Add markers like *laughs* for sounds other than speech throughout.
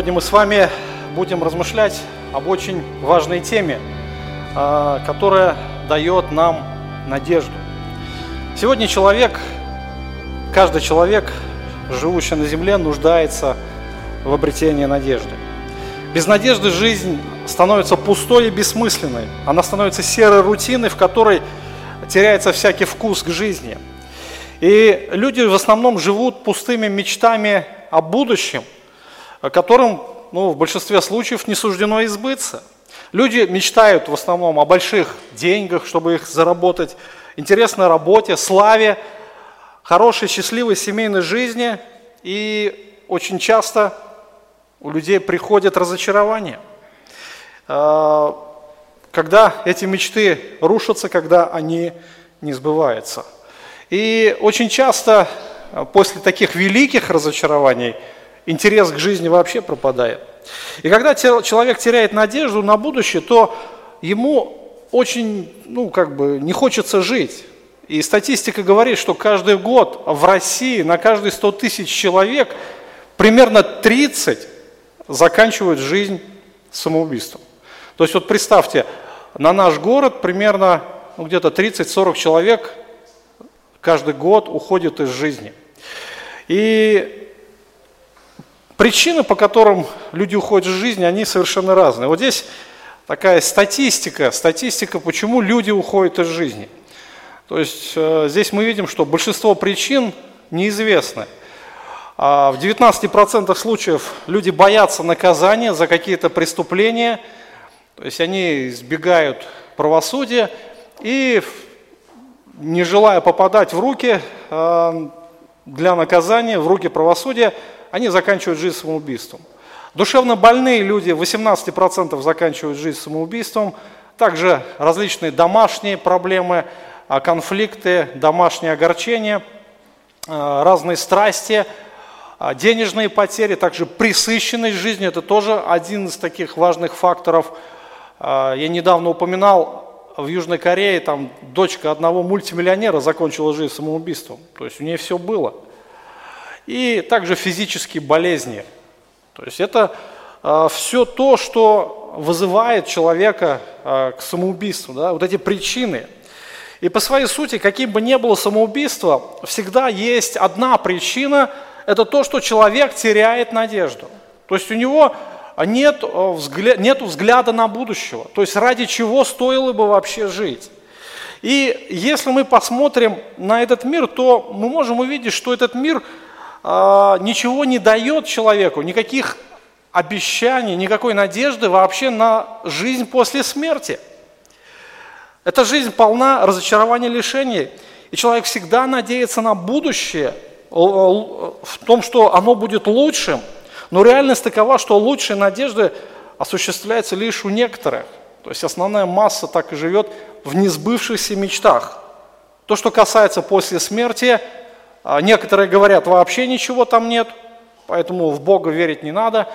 Сегодня мы с вами будем размышлять об очень важной теме, а, которая дает нам надежду. Сегодня человек, каждый человек, живущий на земле, нуждается в обретении надежды. Без надежды жизнь становится пустой и бессмысленной. Она становится серой рутиной, в которой теряется всякий вкус к жизни. И люди в основном живут пустыми мечтами о будущем, которым ну, в большинстве случаев не суждено избыться. Люди мечтают в основном о больших деньгах, чтобы их заработать, интересной работе, славе, хорошей, счастливой семейной жизни. И очень часто у людей приходит разочарование. А, когда эти мечты рушатся, когда они не сбываются. И очень часто а, после таких великих разочарований интерес к жизни вообще пропадает. И когда человек теряет надежду на будущее, то ему очень, ну, как бы, не хочется жить. И статистика говорит, что каждый год в России на каждые 100 тысяч человек примерно 30 заканчивают жизнь самоубийством. То есть вот представьте, на наш город примерно ну, где-то 30-40 человек каждый год уходит из жизни. И причины, по которым люди уходят из жизни, они совершенно разные. Вот здесь такая статистика, статистика, почему люди уходят из жизни. То есть э, здесь мы видим, что большинство причин неизвестны. А в 19% случаев люди боятся наказания за какие-то преступления, то есть они избегают правосудия и не желая попадать в руки э, для наказания, в руки правосудия, они заканчивают жизнь самоубийством. Душевно больные люди, 18% заканчивают жизнь самоубийством. Также различные домашние проблемы, а, конфликты, домашние огорчения, э, разные страсти, а, денежные потери, также присыщенность жизни. Это тоже один из таких важных факторов. Я недавно упоминал в Южной Корее там дочка одного мультимиллионера закончила жизнь самоубийством. То есть у нее все было. И также физические болезни. То есть это а, все то, что вызывает человека э, к самоубийству. Да? Вот эти причины. И по своей сути, каким бы ни было самоубийство, всегда есть одна причина – это то, что человек теряет надежду. То есть у него а нет, э, взгля... нет взгляда на будущего. То есть ради чего стоило бы вообще жить. И если мы посмотрим на этот мир, то мы можем увидеть, что этот мир э, ничего не дает человеку, никаких обещаний, никакой надежды вообще на жизнь после смерти. Эта жизнь полна разочарований, лишений. И человек всегда надеется на будущее, в том, что оно будет лучшим – но реальность такова, что лучшие надежды осуществляются лишь у некоторых. То есть основная масса так и живет в несбывшихся мечтах. То, что касается после смерти, а, некоторые говорят, вообще ничего там нет, поэтому в Бога верить не надо,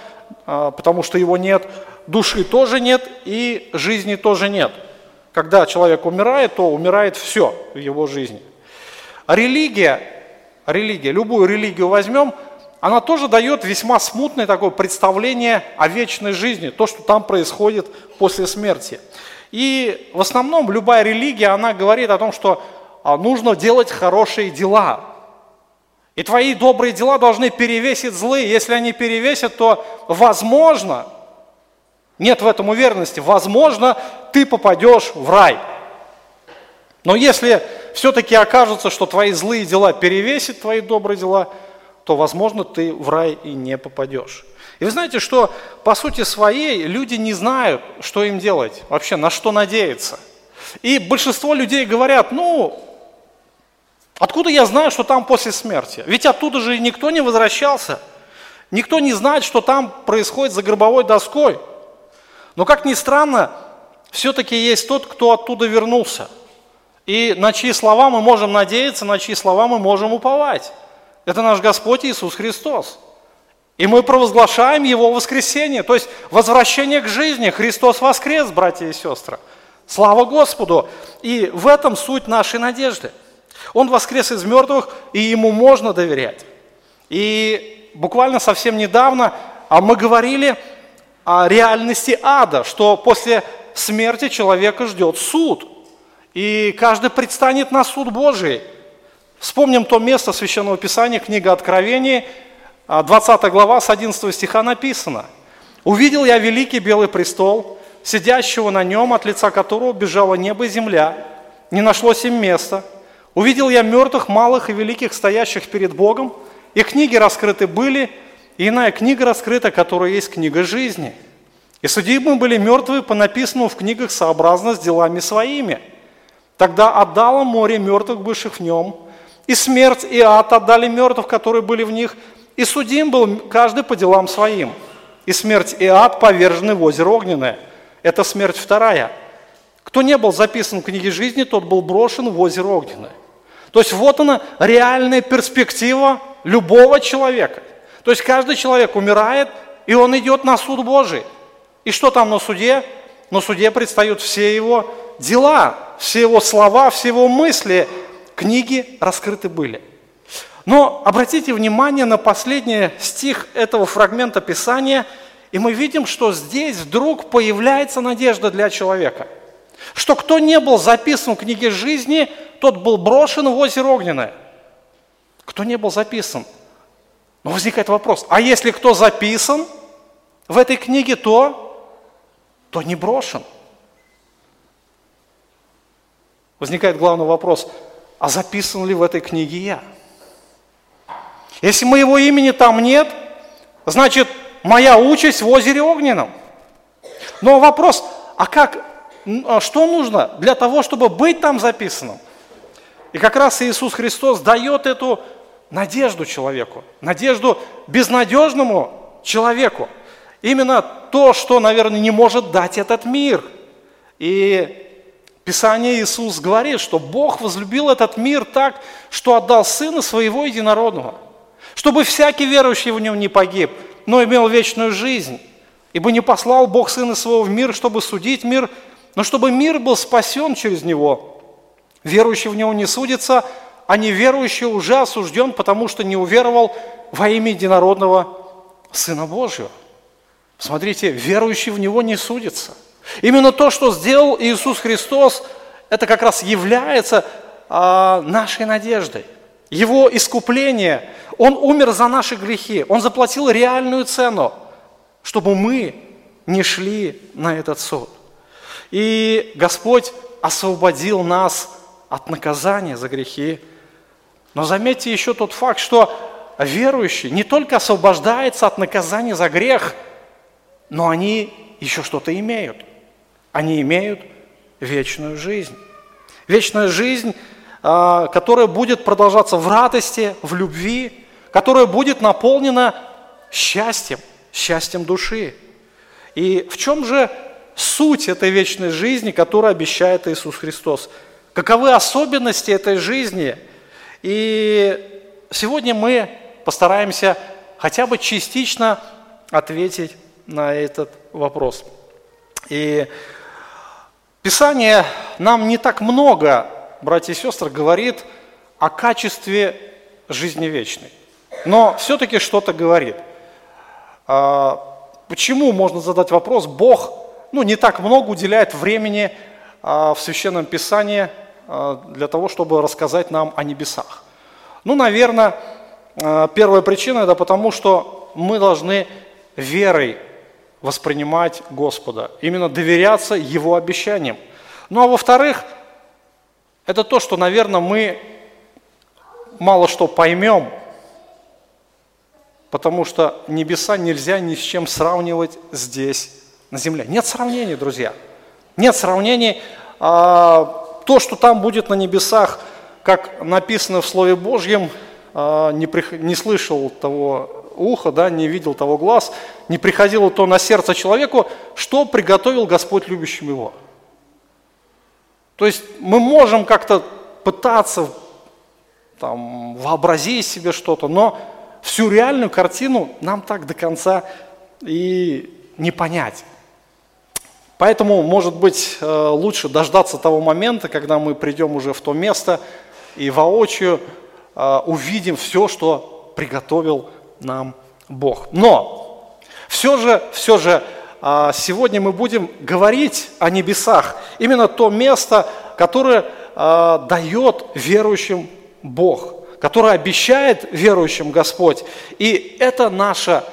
а, потому что его нет. Души тоже нет и жизни тоже нет. Когда человек умирает, то умирает все в его жизни. А религия, религия, любую религию возьмем – она тоже дает весьма смутное такое представление о вечной жизни, то, что там происходит после смерти. И в основном любая религия, она говорит о том, что а, нужно делать хорошие дела. И твои добрые дела должны перевесить злые. Если они перевесят, то возможно, нет в этом уверенности, возможно, ты попадешь в рай. Но если все-таки окажется, что твои злые дела перевесят твои добрые дела – то, возможно, ты в рай и не попадешь. И вы знаете, что по сути своей люди не знают, что им делать, вообще на что надеяться. И большинство людей говорят, ну, откуда я знаю, что там после смерти? Ведь оттуда же никто не возвращался. Никто не знает, что там происходит за гробовой доской. Но как ни странно, все-таки есть тот, кто оттуда вернулся. И на чьи слова мы можем надеяться, на чьи слова мы можем уповать. Это наш Господь Иисус Христос. И мы провозглашаем Его воскресение, то есть возвращение к жизни. Христос воскрес, братья и сестры. Слава Господу! И в этом суть нашей надежды. Он воскрес из мертвых, и Ему можно доверять. И буквально совсем недавно а мы говорили о реальности ада, что после смерти человека ждет суд. И каждый предстанет на суд Божий. Вспомним то место Священного Писания, книга Откровений, 20 а, глава, с 11 стиха написано. «Увидел я великий белый престол, сидящего на нем, от лица которого бежало небо и земля, не нашлось им места. Увидел я мертвых, малых и великих, стоящих перед Богом, и книги раскрыты были, и иная книга раскрыта, которая есть книга жизни. И судимы были мертвые по написанному в книгах сообразно с делами своими. Тогда отдало море мертвых, бывших в нем, и смерть, и ад отдали мертвых, которые были в них, и судим был каждый по делам своим. И смерть, и ад повержены в озеро огненное. Это смерть вторая. Кто не был записан в книге жизни, тот был брошен в озеро огненное. То есть вот она реальная перспектива любого человека. То есть каждый человек умирает, и он идет на суд Божий. И что там на суде? На суде предстают все его дела, все его слова, все его мысли. Книги раскрыты были. Но обратите внимание на последний стих этого фрагмента Писания, и мы видим, что здесь вдруг появляется надежда для человека. Что кто не был записан в книге жизни, тот был брошен в озеро огненное. Кто не был записан? Но возникает вопрос, а если кто записан в этой книге, то, то не брошен. Возникает главный вопрос, а записан ли в этой книге я? Если моего имени там нет, значит, моя участь в озере огненном. Но вопрос, а как, что нужно для того, чтобы быть там записанным? И как раз Иисус Христос дает эту надежду человеку, надежду безнадежному человеку. Именно то, что, наверное, не может дать этот мир. И Писание Иисус говорит, что Бог возлюбил этот мир так, что отдал Сына Своего Единородного, чтобы всякий верующий в Нем не погиб, но имел вечную жизнь. Ибо не послал Бог Сына Своего в мир, чтобы судить мир, но чтобы мир был спасен через Него. Верующий в него не судится, а неверующий уже осужден, потому что не уверовал во имя единородного Сына Божьего. Смотрите, верующий в него не судится. Именно то, что сделал Иисус Христос, это как раз является а, нашей надеждой. Его искупление, Он умер за наши грехи, Он заплатил реальную цену, чтобы мы не шли на этот суд. И Господь освободил нас от наказания за грехи. Но заметьте еще тот факт, что верующий не только освобождается от наказания за грех, но они еще что-то имеют. Они имеют вечную жизнь. Вечная жизнь, а, которая будет продолжаться в радости, в любви, которая будет наполнена счастьем, счастьем души. И в чем же суть этой вечной жизни, которую обещает Иисус Христос? каковы особенности этой жизни. И сегодня мы постараемся хотя бы частично ответить на этот вопрос. И Писание нам не так много, братья и сестры, говорит о качестве жизни вечной. Но все-таки что-то говорит. А, почему, можно задать вопрос, Бог ну, не так много уделяет времени а, в Священном Писании Э, для того, чтобы рассказать нам о небесах? Ну, наверное, э, первая причина – это потому, что мы должны верой воспринимать Господа, именно доверяться Его обещаниям. Ну, а во-вторых, это то, что, наверное, мы мало что поймем, потому что небеса нельзя ни с чем сравнивать здесь, на земле. Нет сравнений, друзья. Нет сравнений. А, то, что там будет на небесах, как написано в Слове Божьем, а, не, при, не слышал того уха, да, не видел того глаз, не приходило то на сердце человеку, что приготовил Господь любящим его. То есть мы можем как-то пытаться там, вообразить себе что-то, но всю реальную картину нам так до конца и не понять. Поэтому, может быть, э, лучше дождаться того момента, когда мы придем уже в то место и воочию э, увидим все, что приготовил нам Бог. Но Все же, все же, а, сегодня мы будем говорить о небесах. Именно то место, которое а, дает верующим Бог, которое обещает верующим Господь. И это наша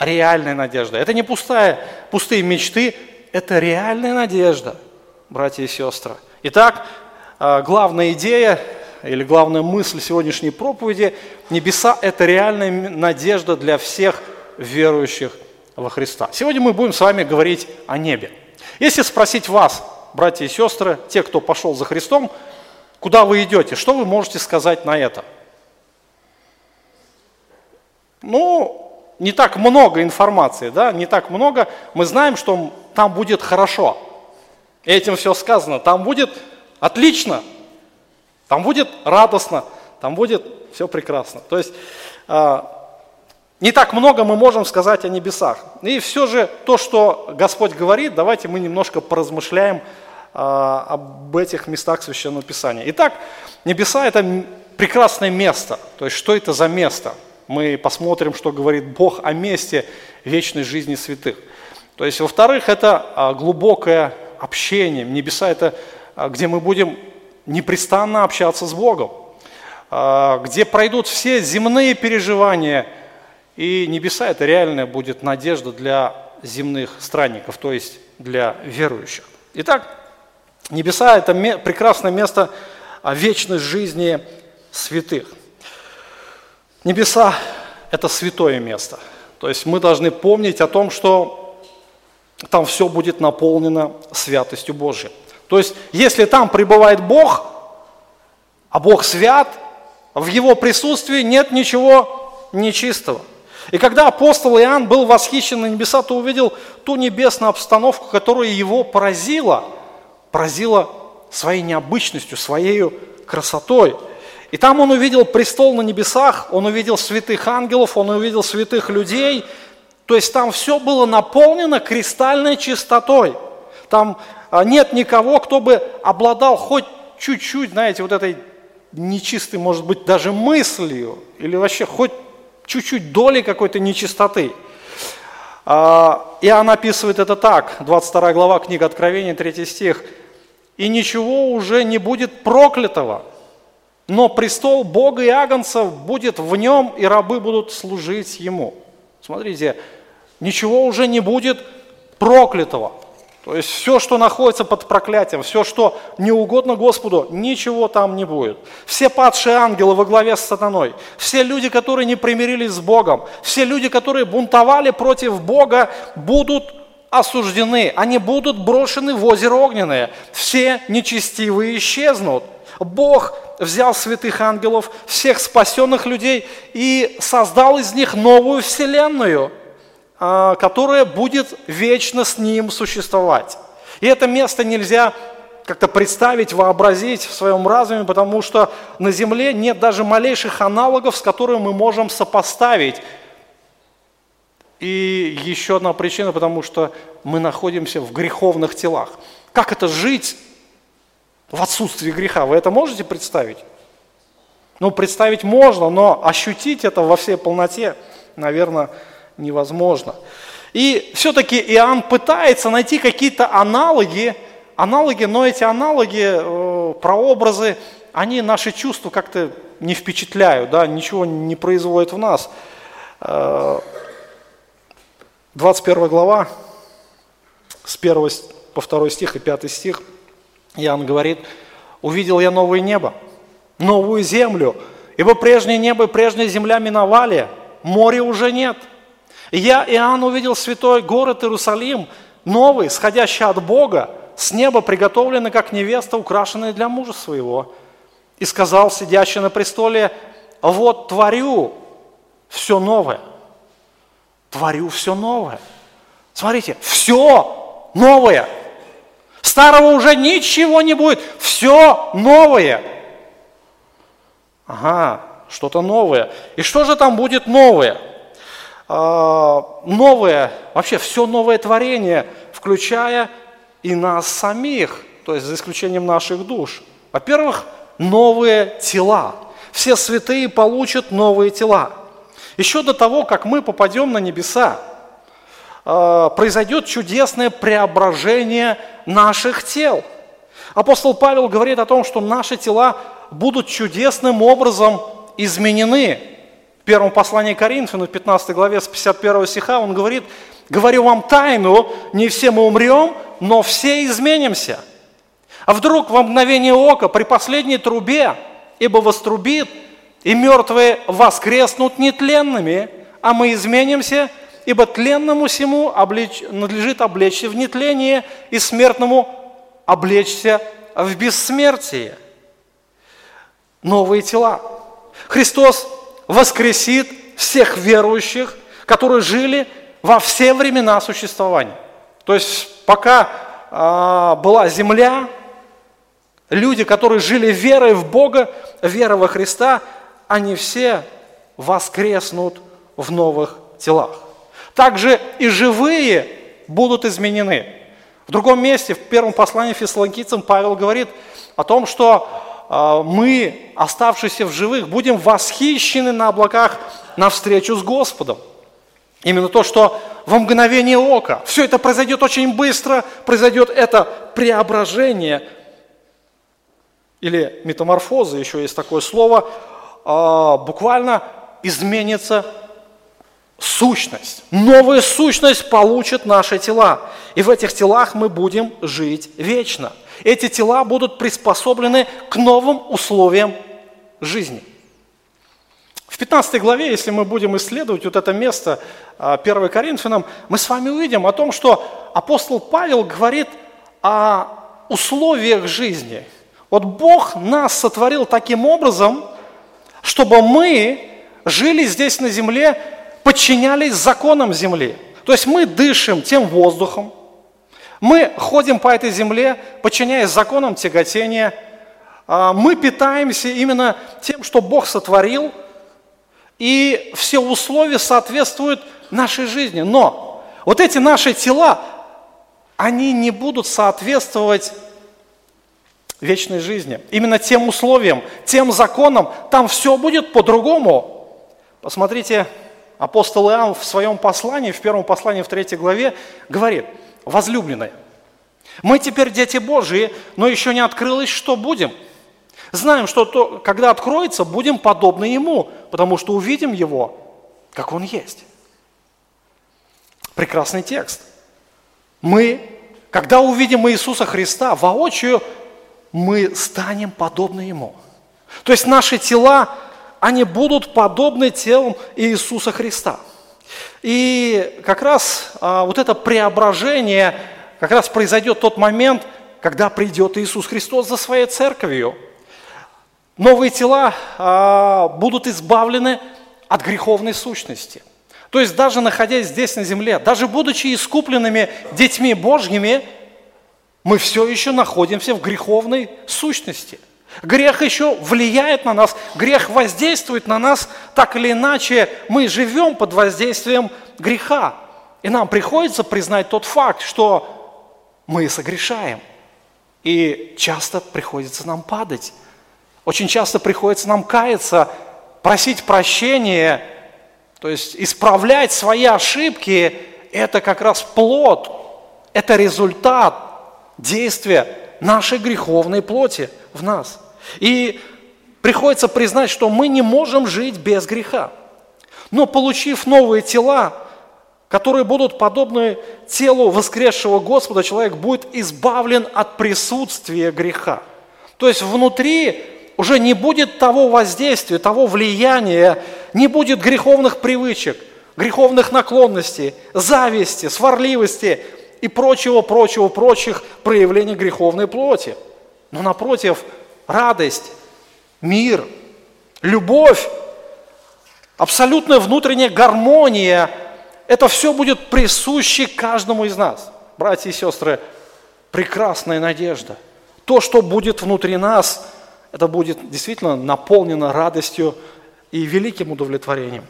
реальная надежда. Это не пустая, пустые мечты, это реальная надежда, братья и сестры. Итак, а, главная идея или главная мысль сегодняшней проповеди – небеса – это реальная надежда для всех верующих во Христа. Сегодня мы будем с вами говорить о небе. Если спросить вас, братья и сестры, те, кто пошел за Христом, куда вы идете, что вы можете сказать на это? Ну, не так много информации, да, не так много. Мы знаем, что там будет хорошо. Этим все сказано. Там будет отлично, там будет радостно, там будет все прекрасно. То есть а, не так много мы можем сказать о небесах. И все же то, что Господь говорит, давайте мы немножко поразмышляем а, об этих местах Священного Писания. Итак, небеса – это прекрасное место. То есть что это за место? Мы посмотрим, что говорит Бог о месте вечной жизни святых. То есть, во-вторых, это а, глубокое общение. Небеса – это а, где мы будем непрестанно общаться с Богом, где пройдут все земные переживания – и небеса – это реальная будет надежда для земных странников, то есть для верующих. Итак, небеса – это прекрасное место вечной жизни святых. Небеса – это святое место. То есть мы должны помнить о том, что там все будет наполнено святостью Божией. То есть если там пребывает Бог, а Бог свят, в Его присутствии нет ничего нечистого. И когда апостол Иоанн был восхищен на небеса, то увидел ту небесную обстановку, которая его поразила, поразила своей необычностью, своей красотой. И там он увидел престол на небесах, он увидел святых ангелов, он увидел святых людей. То есть там все было наполнено кристальной чистотой. Там а, нет никого, кто бы обладал хоть чуть-чуть, знаете, вот этой нечистой, может быть, даже мыслью, или вообще хоть чуть-чуть доли какой-то нечистоты. А, Иоанн описывает это так, 22 глава, книга Откровения, 3 стих. «И ничего уже не будет проклятого, но престол Бога и Агнца будет в нем, и рабы будут служить Ему». Смотрите, ничего уже не будет проклятого. То есть все, что находится под проклятием, все, что не угодно Господу, ничего там не будет. Все падшие ангелы во главе с сатаной, все люди, которые не примирились с Богом, все люди, которые бунтовали против Бога, будут осуждены, они будут брошены в озеро огненное. Все нечестивые исчезнут. Бог взял святых ангелов, всех спасенных людей и создал из них новую вселенную – а, которое будет вечно с ним существовать. И это место нельзя как-то представить, вообразить в своем разуме, потому что на Земле нет даже малейших аналогов, с которыми мы можем сопоставить. И еще одна причина, потому что мы находимся в греховных телах. Как это жить в отсутствии греха? Вы это можете представить? Ну, представить можно, но ощутить это во всей полноте, наверное, невозможно. И все-таки Иоанн пытается найти какие-то аналоги, аналоги, но эти аналоги, э, прообразы, они наши чувства как-то не впечатляют, да, ничего не производят в нас. 21 э, глава, с 1 по 2 стих и 5 стих, Иоанн говорит, «Увидел я новое небо, новую землю, ибо прежнее небо и прежняя земля миновали, моря уже нет, я, Иоанн, увидел святой город Иерусалим, новый, сходящий от Бога, с неба приготовленный, как невеста, украшенная для мужа своего. И сказал сидящий на престоле, вот творю все новое. Творю все новое. Смотрите, все новое. Старого уже ничего не будет. Все новое. Ага, что-то новое. И что же там будет новое? А, новое, вообще все новое творение, включая и нас самих, то есть за исключением наших душ. Во-первых, новые тела. Все святые получат новые тела. Еще до того, как мы попадем на небеса, произойдет чудесное преображение наших тел. Апостол Павел говорит о том, что наши тела будут чудесным образом изменены. В первом послании Коринфяну, в 15 главе с 51 стиха, он говорит, «Говорю вам тайну, не все мы умрем, но все изменимся». А вдруг во мгновение ока, при последней трубе, ибо вострубит, и мертвые воскреснут нетленными, а мы изменимся, ибо тленному всему облеч... надлежит облечься в нетление, и смертному облечься в бессмертие. Новые тела. Христос воскресит всех верующих, которые жили во все времена существования. То есть пока а, была земля, люди, которые жили верой в Бога, верой во Христа, они все воскреснут в новых телах. Также и живые будут изменены. В другом месте, в первом послании фессалоникийцам Павел говорит о том, что э, мы, оставшиеся в живых, будем восхищены на облаках навстречу с Господом. Именно то, что во мгновение ока. Все это произойдет очень быстро, произойдет это преображение или метаморфоза, еще есть такое слово, а, буквально изменится сущность. Новая сущность получит наши тела. И в этих телах мы будем жить вечно. Эти тела будут приспособлены к новым условиям жизни. В 15 главе, если мы будем исследовать вот это место 1 а, Коринфянам, мы с вами увидим о том, что апостол Павел говорит о условиях жизни. Вот Бог нас сотворил таким образом, чтобы мы жили здесь на земле, подчинялись законам земли. То есть мы дышим тем воздухом, мы ходим по этой земле, подчиняясь законам тяготения, а, мы питаемся именно тем, что Бог сотворил, и все условия соответствуют нашей жизни. Но вот эти наши тела, они не будут соответствовать вечной жизни. Именно тем условиям, тем законам, там все будет по-другому. Посмотрите, апостол Иоанн в своем послании, в первом послании в третьей главе, говорит, возлюбленные, мы теперь дети Божии, но еще не открылось, что будем. Знаем, что то, когда откроется, будем подобны Ему, потому что увидим Его, как Он есть. Прекрасный текст. Мы, когда увидим Иисуса Христа воочию, мы станем подобны Ему. То есть наши тела, они будут подобны телам Иисуса Христа. И как раз а, вот это преображение, как раз произойдет тот момент, когда придет Иисус Христос за своей церковью. Новые тела а, будут избавлены от греховной сущности. То есть даже находясь здесь на земле, даже будучи искупленными детьми Божьими, мы все еще находимся в греховной сущности. Грех еще влияет на нас, грех воздействует на нас, так или иначе мы живем под воздействием греха. И нам приходится признать тот факт, что мы согрешаем. И часто приходится нам падать. Очень часто приходится нам каяться, просить прощения, то есть исправлять свои ошибки. Это как раз плод, это результат действия нашей греховной плоти в нас. И приходится признать, что мы не можем жить без греха. Но получив новые тела, которые будут подобны телу воскресшего Господа, человек будет избавлен от присутствия греха. То есть внутри уже не будет того воздействия, того влияния, не будет греховных привычек, греховных наклонностей, зависти, сварливости, и прочего, прочего, прочих проявлений греховной плоти. Но напротив, радость, мир, любовь, абсолютная внутренняя гармония, это все будет присуще каждому из нас. Братья и сестры, прекрасная надежда. То, что будет внутри нас, это будет действительно наполнено радостью и великим удовлетворением.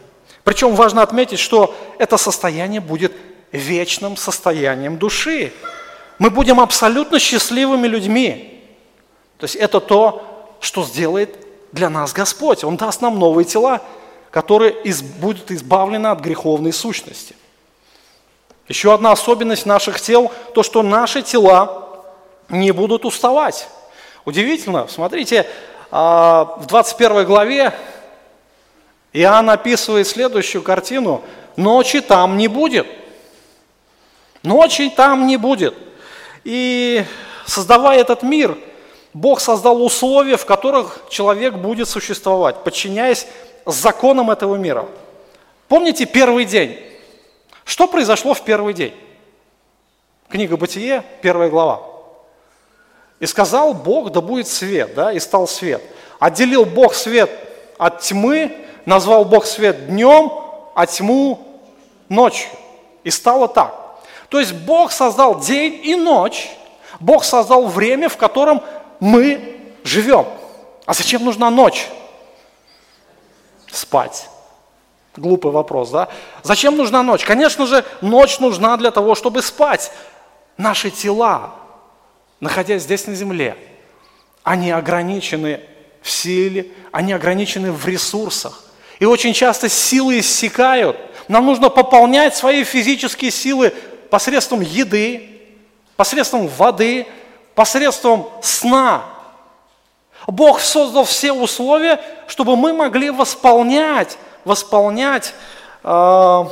Причем важно отметить, что это состояние будет вечным состоянием души. Мы будем абсолютно счастливыми людьми. То есть это то, что сделает для нас Господь. Он даст нам новые тела, которые из, будут избавлены от греховной сущности. Еще одна особенность наших тел, то, что наши тела не будут уставать. Удивительно, смотрите, а, в 21 главе Иоанн описывает следующую картину. Ночи там не будет. Ночи там не будет. И создавая этот мир, Бог создал условия, в которых человек будет существовать, подчиняясь законам этого мира. Помните первый день? Что произошло в первый день? Книга Бытие, первая глава. И сказал Бог, да будет свет, да, и стал свет. Отделил Бог свет от тьмы, назвал Бог свет днем, а тьму ночью. И стало так. То есть Бог создал день и ночь, Бог создал время, в котором мы живем. А зачем нужна ночь? Спать. Глупый вопрос, да? Зачем нужна ночь? Конечно же, ночь нужна для того, чтобы спать. Наши тела, находясь здесь на земле, они ограничены в силе, они ограничены в ресурсах. И очень часто силы иссякают. Нам нужно пополнять свои физические силы посредством еды, посредством воды, посредством сна. Бог создал все условия, чтобы мы могли восполнять, восполнять э,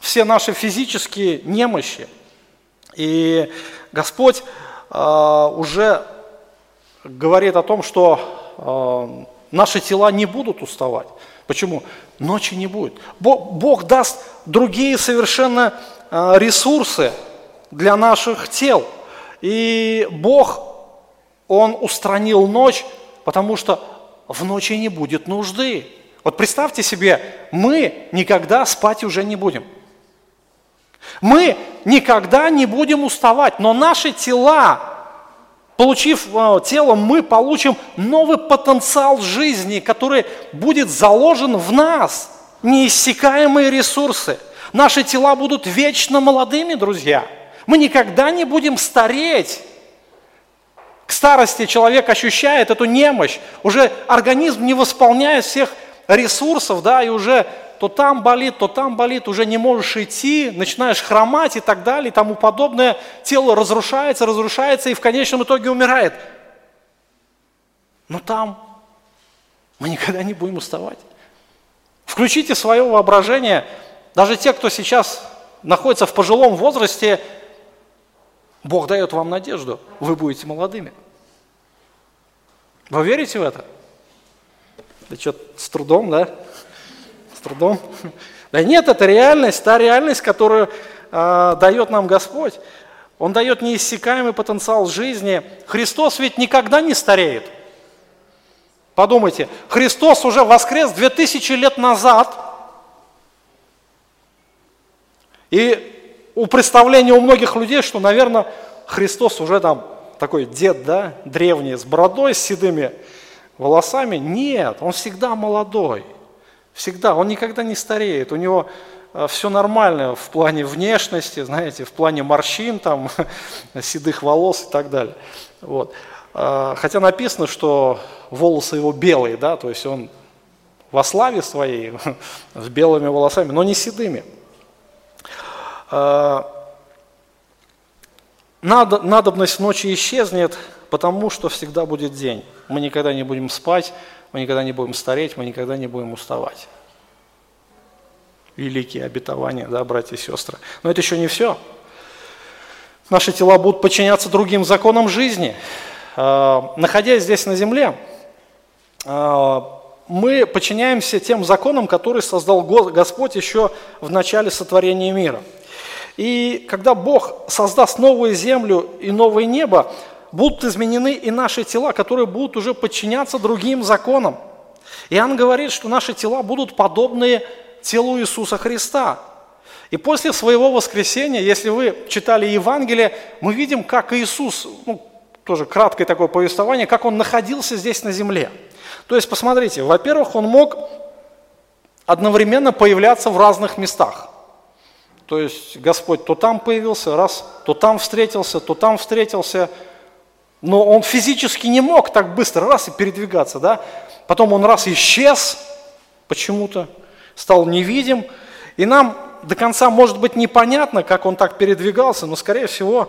все наши физические немощи. И Господь э, уже говорит о том, что э, наши тела не будут уставать. Почему? Ночи не будет. Бог, Бог даст другие совершенно ресурсы для наших тел. И Бог, Он устранил ночь, потому что в ночи не будет нужды. Вот представьте себе, мы никогда спать уже не будем. Мы никогда не будем уставать, но наши тела, получив э, тело, мы получим новый потенциал жизни, который будет заложен в нас, неиссякаемые ресурсы. Наши тела будут вечно молодыми, друзья. Мы никогда не будем стареть. К старости человек ощущает эту немощь. Уже организм не восполняет всех ресурсов, да, и уже то там болит, то там болит, уже не можешь идти, начинаешь хромать и так далее, и тому подобное. Тело разрушается, разрушается и в конечном итоге умирает. Но там мы никогда не будем уставать. Включите свое воображение. Даже те, кто сейчас находится в пожилом возрасте, Бог дает вам надежду, вы будете молодыми. Вы верите в это? Да что, с трудом, да? С трудом? Да нет, это реальность, та реальность, которую э, дает нам Господь. Он дает неиссякаемый потенциал жизни. Христос ведь никогда не стареет. Подумайте, Христос уже воскрес 2000 лет назад. И у представления у многих людей, что, наверное, Христос уже там такой дед, да, древний, с бородой, с седыми волосами. Нет, он всегда молодой. Всегда. Он никогда не стареет. У него э, все нормально в плане внешности, знаете, в плане морщин, там, *laughs* седых волос и так далее. Вот. Э, хотя написано, что волосы его белые, да, то есть он во славе своей, *laughs* с белыми волосами, но не седыми. Э, надобность ночи исчезнет, потому что всегда будет день. Мы никогда не будем спать, мы никогда не будем стареть, мы никогда не будем уставать. Великие обетования, да, братья и сестры. Но это еще не все. Наши тела будут подчиняться другим законам жизни. Э, находясь здесь на земле, э, мы подчиняемся тем законам, которые создал Господь еще в начале сотворения мира – и когда Бог создаст новую землю и новое небо, будут изменены и наши тела, которые будут уже подчиняться другим законам. Иоанн говорит, что наши тела будут подобны телу Иисуса Христа. И после своего воскресения, если вы читали Евангелие, мы видим, как Иисус, ну, тоже краткое такое повествование, как Он находился здесь на земле. То есть, посмотрите, во-первых, Он мог одновременно появляться в разных местах. То есть Господь то там появился, раз, то там встретился, то там встретился. Но он физически не мог так быстро раз и передвигаться, да? Потом он раз исчез почему-то, стал невидим. И нам до конца может быть непонятно, как он так передвигался, но, скорее всего,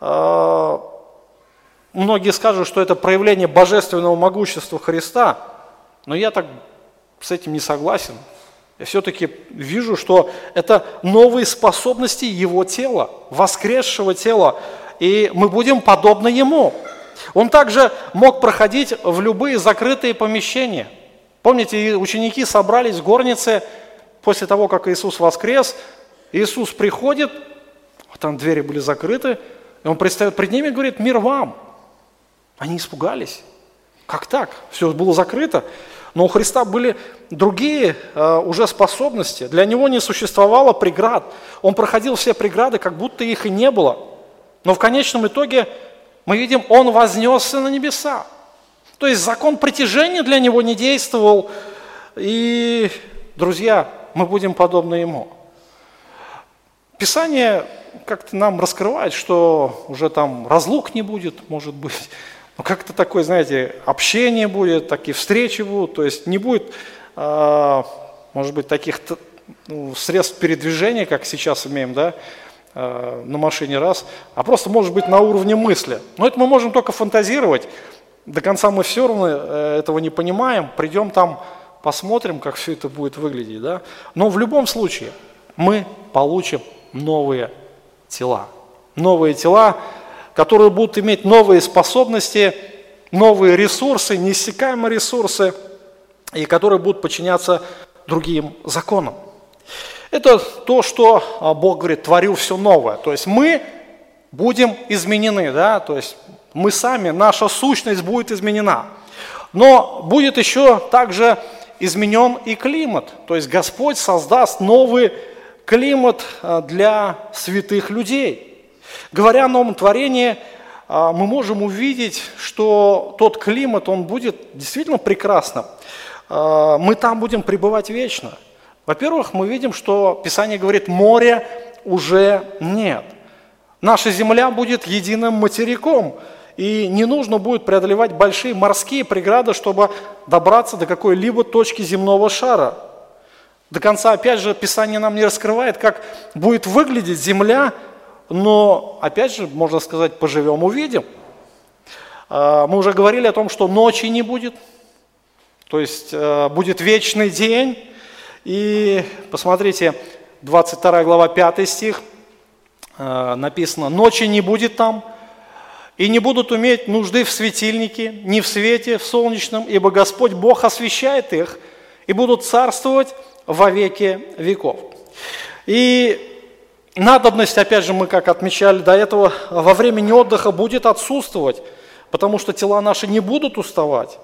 э, многие скажут, что это проявление божественного могущества Христа, но я так с этим не согласен. Я все-таки вижу, что это новые способности его тела, воскресшего тела, и мы будем подобны ему. Он также мог проходить в любые закрытые помещения. Помните, ученики собрались в горнице после того, как Иисус воскрес. Иисус приходит, там двери были закрыты, и он предстает пред ними и говорит, мир вам. Они испугались. Как так? Все было закрыто. Но у Христа были другие э, уже способности. Для него не существовало преград. Он проходил все преграды, как будто их и не было. Но в конечном итоге мы видим, он вознесся на небеса. То есть закон притяжения для него не действовал. И, друзья, мы будем подобны ему. Писание как-то нам раскрывает, что уже там разлук не будет, может быть. Но как-то такое, знаете, общение будет, такие встречи будут. То есть не будет, а, может быть, таких ну, средств передвижения, как сейчас имеем, да, Э, на машине раз, а просто может быть на уровне мысли. Но это мы можем только фантазировать. До конца мы все равно э, этого не понимаем. Придем там, посмотрим, как все это будет выглядеть. Да? Но в любом случае мы получим новые тела. Новые тела, которые будут иметь новые способности, новые ресурсы, неиссякаемые ресурсы, и которые будут подчиняться другим законам. Это то, что а, Бог говорит, творю все новое. То есть мы будем изменены, да, то есть мы сами, наша сущность будет изменена. Но будет еще также изменен и климат. То есть Господь создаст новый климат а, для святых людей. Говоря о новом творении, а, мы можем увидеть, что тот климат, он будет действительно прекрасным. Мы там будем пребывать вечно. Во-первых, мы видим, что Писание говорит, моря уже нет. Наша земля будет единым материком, и не нужно будет преодолевать большие морские преграды, чтобы добраться до какой-либо точки земного шара. До конца, опять же, Писание нам не раскрывает, как будет выглядеть земля, но, опять же, можно сказать, поживем, увидим. А, мы уже говорили о том, что ночи не будет, то есть э, будет вечный день, и посмотрите, 22 глава, 5 стих, э, написано, «Ночи не будет там, и не будут уметь нужды в светильнике, ни в свете, в солнечном, ибо Господь Бог освещает их, и будут царствовать во веки веков». И надобность, опять же, мы как отмечали до этого, во времени отдыха будет отсутствовать, потому что тела наши не будут уставать.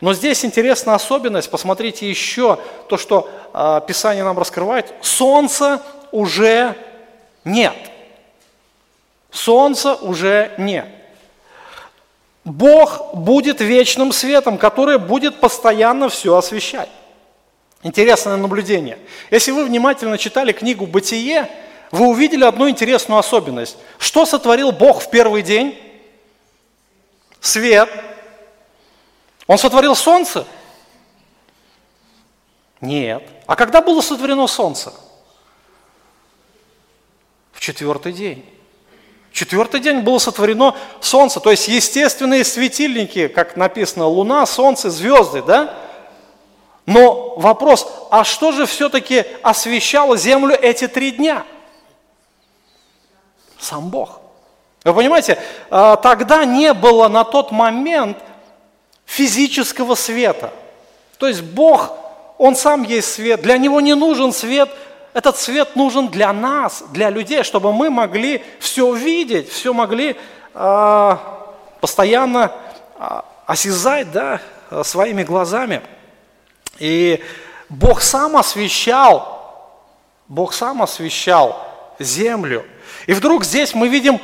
Но здесь интересная особенность, посмотрите еще то, что э, Писание нам раскрывает. Солнца уже нет. Солнца уже нет. Бог будет вечным светом, который будет постоянно все освещать. Интересное наблюдение. Если вы внимательно читали книгу «Бытие», вы увидели одну интересную особенность. Что сотворил Бог в первый день? Свет – он сотворил солнце? Нет. А когда было сотворено солнце? В четвертый день. В четвертый день было сотворено солнце, то есть естественные светильники, как написано, луна, солнце, звезды, да? Но вопрос, а что же все-таки освещало землю эти три дня? Сам Бог. Вы понимаете, а, тогда не было на тот момент физического света. То есть Бог, Он сам есть свет, для Него не нужен свет, этот свет нужен для нас, для людей, чтобы мы могли все видеть, все могли э, постоянно э, осязать да, своими глазами. И Бог сам освещал, Бог сам освещал землю. И вдруг здесь мы видим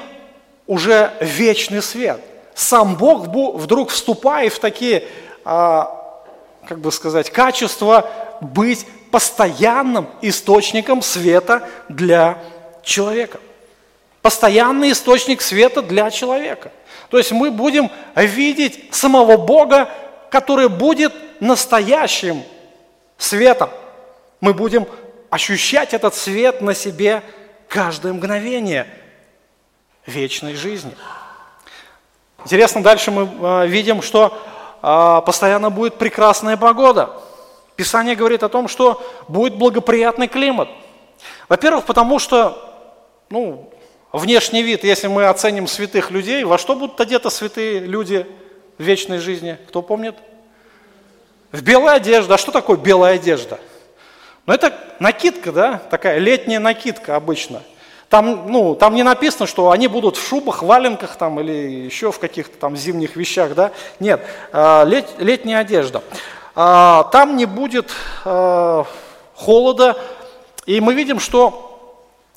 уже вечный свет сам Бог вдруг вступает в такие, а, как бы сказать, качества быть постоянным источником света для человека. Постоянный источник света для человека. То есть мы будем видеть самого Бога, который будет настоящим светом. Мы будем ощущать этот свет на себе каждое мгновение вечной жизни. Интересно, дальше мы э, видим, что э, постоянно будет прекрасная погода. Писание говорит о том, что будет благоприятный климат. Во-первых, потому что, ну, внешний вид, если мы оценим святых людей, во что будут одеты святые люди в вечной жизни? Кто помнит? В белую одежду. А что такое белая одежда? Ну, это накидка, да, такая летняя накидка обычно. Там, ну, там не написано, что они будут в шубах, валенках там, или еще в каких-то там зимних вещах, да. Нет, а, лет, летняя одежда. А, там не будет а, холода, и мы видим, что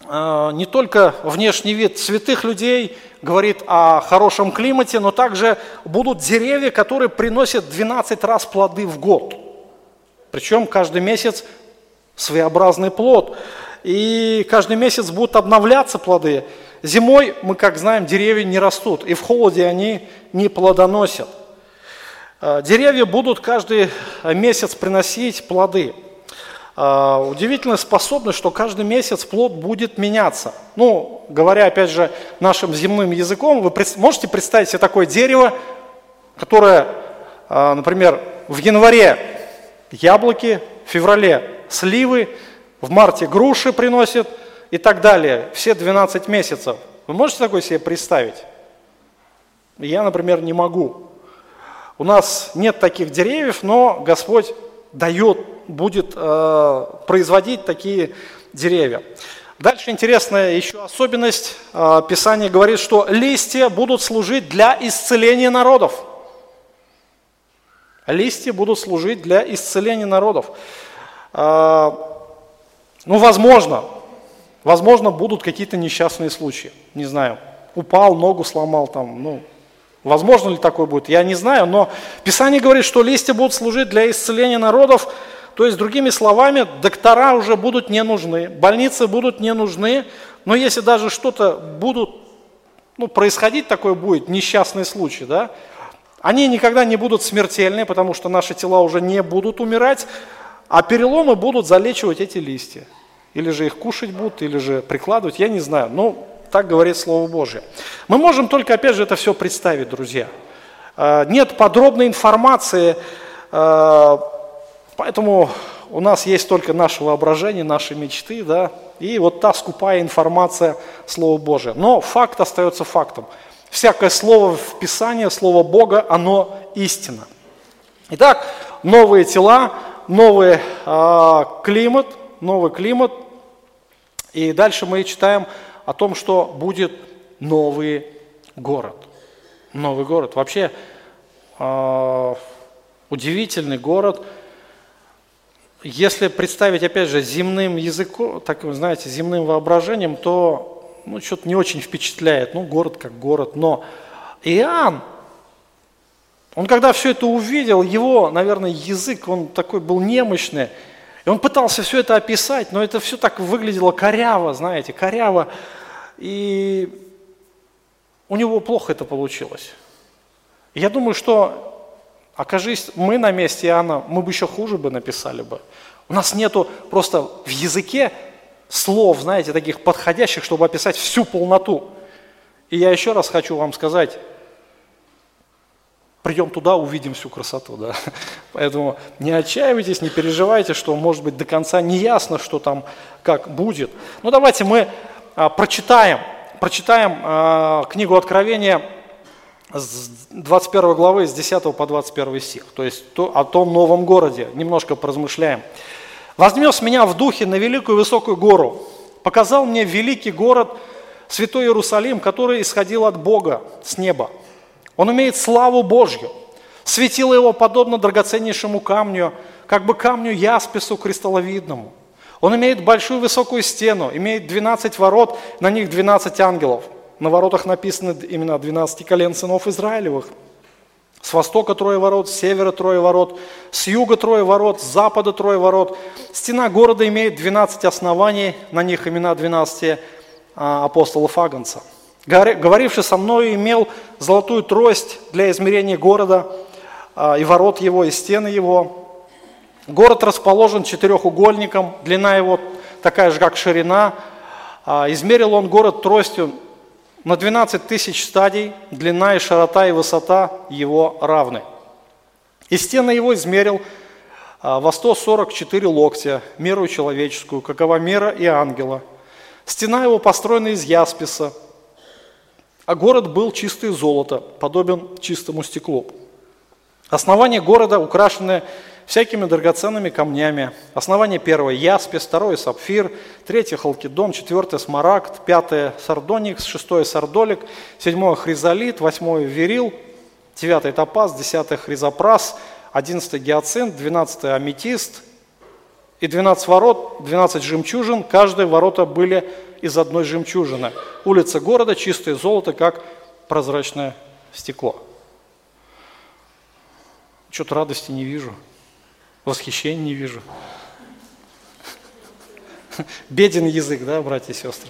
не только внешний вид святых людей говорит о хорошем климате, но также будут деревья, которые приносят 12 раз плоды в год. Причем каждый месяц своеобразный плод. И каждый месяц будут обновляться плоды. Зимой, мы как знаем, деревья не растут, и в холоде они не плодоносят. А, деревья будут каждый месяц приносить плоды. А, удивительная способность, что каждый месяц плод будет меняться. Ну, говоря опять же нашим земным языком, вы можете представить себе такое дерево, которое, а, например, в январе яблоки, в феврале сливы, в марте груши приносит и так далее, все 12 месяцев. Вы можете такое себе представить? Я, например, не могу. У нас нет таких деревьев, но Господь дает, будет э, производить такие деревья. Дальше интересная еще особенность. Э, Писание говорит, что листья будут служить для исцеления народов. Листья будут служить для исцеления народов. Э, ну, возможно, возможно, будут какие-то несчастные случаи. Не знаю, упал, ногу сломал там, ну, Возможно ли такое будет, я не знаю, но Писание говорит, что листья будут служить для исцеления народов, то есть, другими словами, доктора уже будут не нужны, больницы будут не нужны, но если даже что-то будут, ну, происходить такое будет, несчастный случай, да, они никогда не будут смертельные, потому что наши тела уже не будут умирать, а переломы будут залечивать эти листья. Или же их кушать будут, или же прикладывать, я не знаю. Но так говорит Слово Божье. Мы можем только, опять же, это все представить, друзья. А, нет подробной информации, а, поэтому у нас есть только наше воображение, наши мечты, да, и вот та скупая информация Слова Божия. Но факт остается фактом. Всякое слово в Писании, слово Бога, оно истина. Итак, новые тела, новый э, климат, новый климат. И дальше мы читаем о том, что будет новый город. Новый город. Вообще э, удивительный город. Если представить, опять же, земным языком, так вы знаете, земным воображением, то ну, что-то не очень впечатляет. Ну, город как город. Но Иоанн, он когда все это увидел, его, наверное, язык, он такой был немощный, и он пытался все это описать, но это все так выглядело коряво, знаете, коряво. И у него плохо это получилось. я думаю, что, окажись мы на месте Иоанна, мы бы еще хуже бы написали бы. У нас нету просто в языке слов, знаете, таких подходящих, чтобы описать всю полноту. И я еще раз хочу вам сказать, придем туда, увидим всю красоту. Да? Поэтому не отчаивайтесь, не переживайте, что может быть до конца не ясно, что там как будет. Ну давайте мы а, прочитаем, прочитаем а, книгу Откровения с 21 главы, с 10 по 21 стих, то есть то, о том новом городе, немножко поразмышляем. «Вознес меня в духе на великую высокую гору, показал мне великий город, святой Иерусалим, который исходил от Бога с неба, он имеет славу Божью. Светило его подобно драгоценнейшему камню, как бы камню яспису кристалловидному. Он имеет большую высокую стену, имеет 12 ворот, на них 12 ангелов. На воротах написано именно 12 колен сынов Израилевых. С востока трое ворот, с севера трое ворот, с юга трое ворот, с запада трое ворот. Стена города имеет 12 оснований, на них имена 12 а, апостолов Агнца говоривший со мной, имел золотую трость для измерения города а, и ворот его, и стены его. Город расположен четырехугольником, длина его такая же, как ширина. А, измерил он город тростью на 12 тысяч стадий, длина и широта и высота его равны. И стены его измерил а, во 144 локтя, меру человеческую, какова мера и ангела. Стена его построена из ясписа, а город был чистый золото, подобен чистому стеклу. Основание города украшены всякими драгоценными камнями. Основание первое – яспис, второе – сапфир, третье – халкидон, четвертое – смарагд, пятое – сардоникс, шестое – сардолик, седьмое – хризолит, восьмое – верил, девятое – топаз, десятое – хризопрас, одиннадцатое – гиацинт, двенадцатое – аметист, и 12 ворот, 12 жемчужин, каждые ворота были из одной жемчужины. Улица города, чистое золото, как прозрачное стекло. Что-то радости не вижу, восхищения не вижу. Беден язык, да, братья и сестры?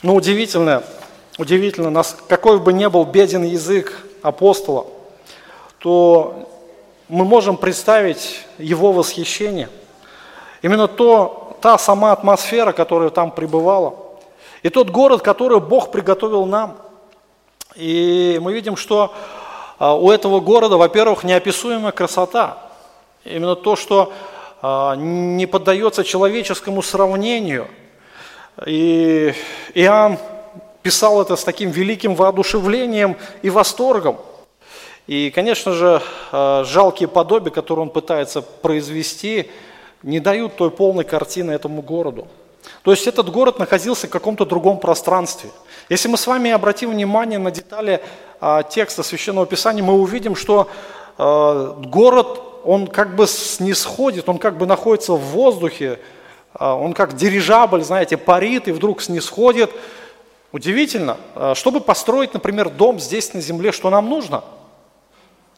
Но ну, удивительно, удивительно, нас, какой бы ни был беден язык апостола, то мы можем представить его восхищение. Именно то, та сама атмосфера, которая там пребывала, и тот город, который Бог приготовил нам. И мы видим, что а, у этого города, во-первых, неописуемая красота. Именно то, что а, не поддается человеческому сравнению. И Иоанн писал это с таким великим воодушевлением и восторгом. И, конечно же, а, жалкие подобия, которые он пытается произвести, не дают той полной картины этому городу. То есть этот город находился в каком-то другом пространстве. Если мы с вами обратим внимание на детали а, текста Священного Писания, мы увидим, что а, город, он как бы снисходит, он как бы находится в воздухе, а, он как дирижабль, знаете, парит и вдруг снисходит. Удивительно. А, чтобы построить, например, дом здесь на земле, что нам нужно?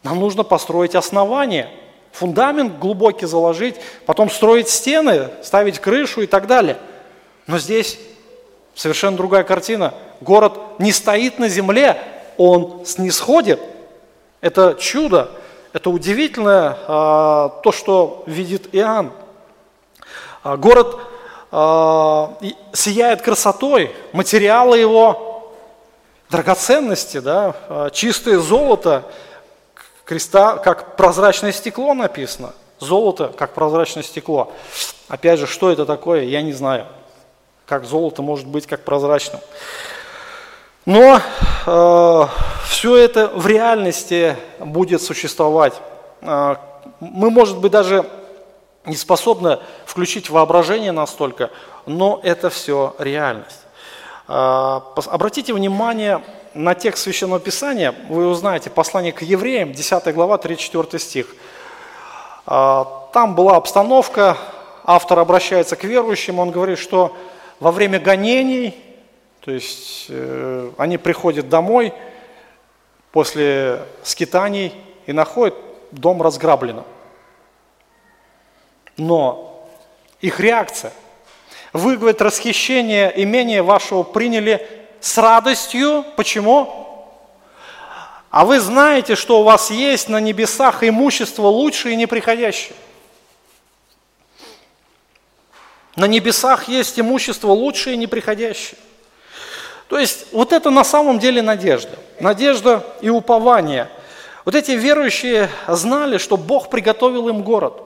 Нам нужно построить основание, фундамент глубокий заложить, потом строить стены, ставить крышу и так далее. Но здесь совершенно другая картина. Город не стоит на земле, он снисходит. Это чудо, это удивительное а, то, что видит Иоанн. А, город а, сияет красотой, материалы его, драгоценности, да, чистое золото, креста, как прозрачное стекло написано. Золото, как прозрачное стекло. Опять же, что это такое, я не знаю. Как золото может быть как прозрачным. Но э, все это в реальности будет существовать. Э, мы, может быть, даже не способны включить воображение настолько, но это все реальность. Э, обратите внимание на текст Священного Писания, вы узнаете послание к евреям, 10 глава, 34 стих. Э, там была обстановка, автор обращается к верующим, он говорит, что во время гонений то есть э, они приходят домой после скитаний и находят дом разграбленным. Но их реакция. Вы, говорит, расхищение имения вашего приняли с радостью. Почему? А вы знаете, что у вас есть на небесах имущество лучшее и неприходящее. На небесах есть имущество лучшее и неприходящее. То есть вот это на самом деле надежда. Надежда и упование. Вот эти верующие знали, что Бог приготовил им город.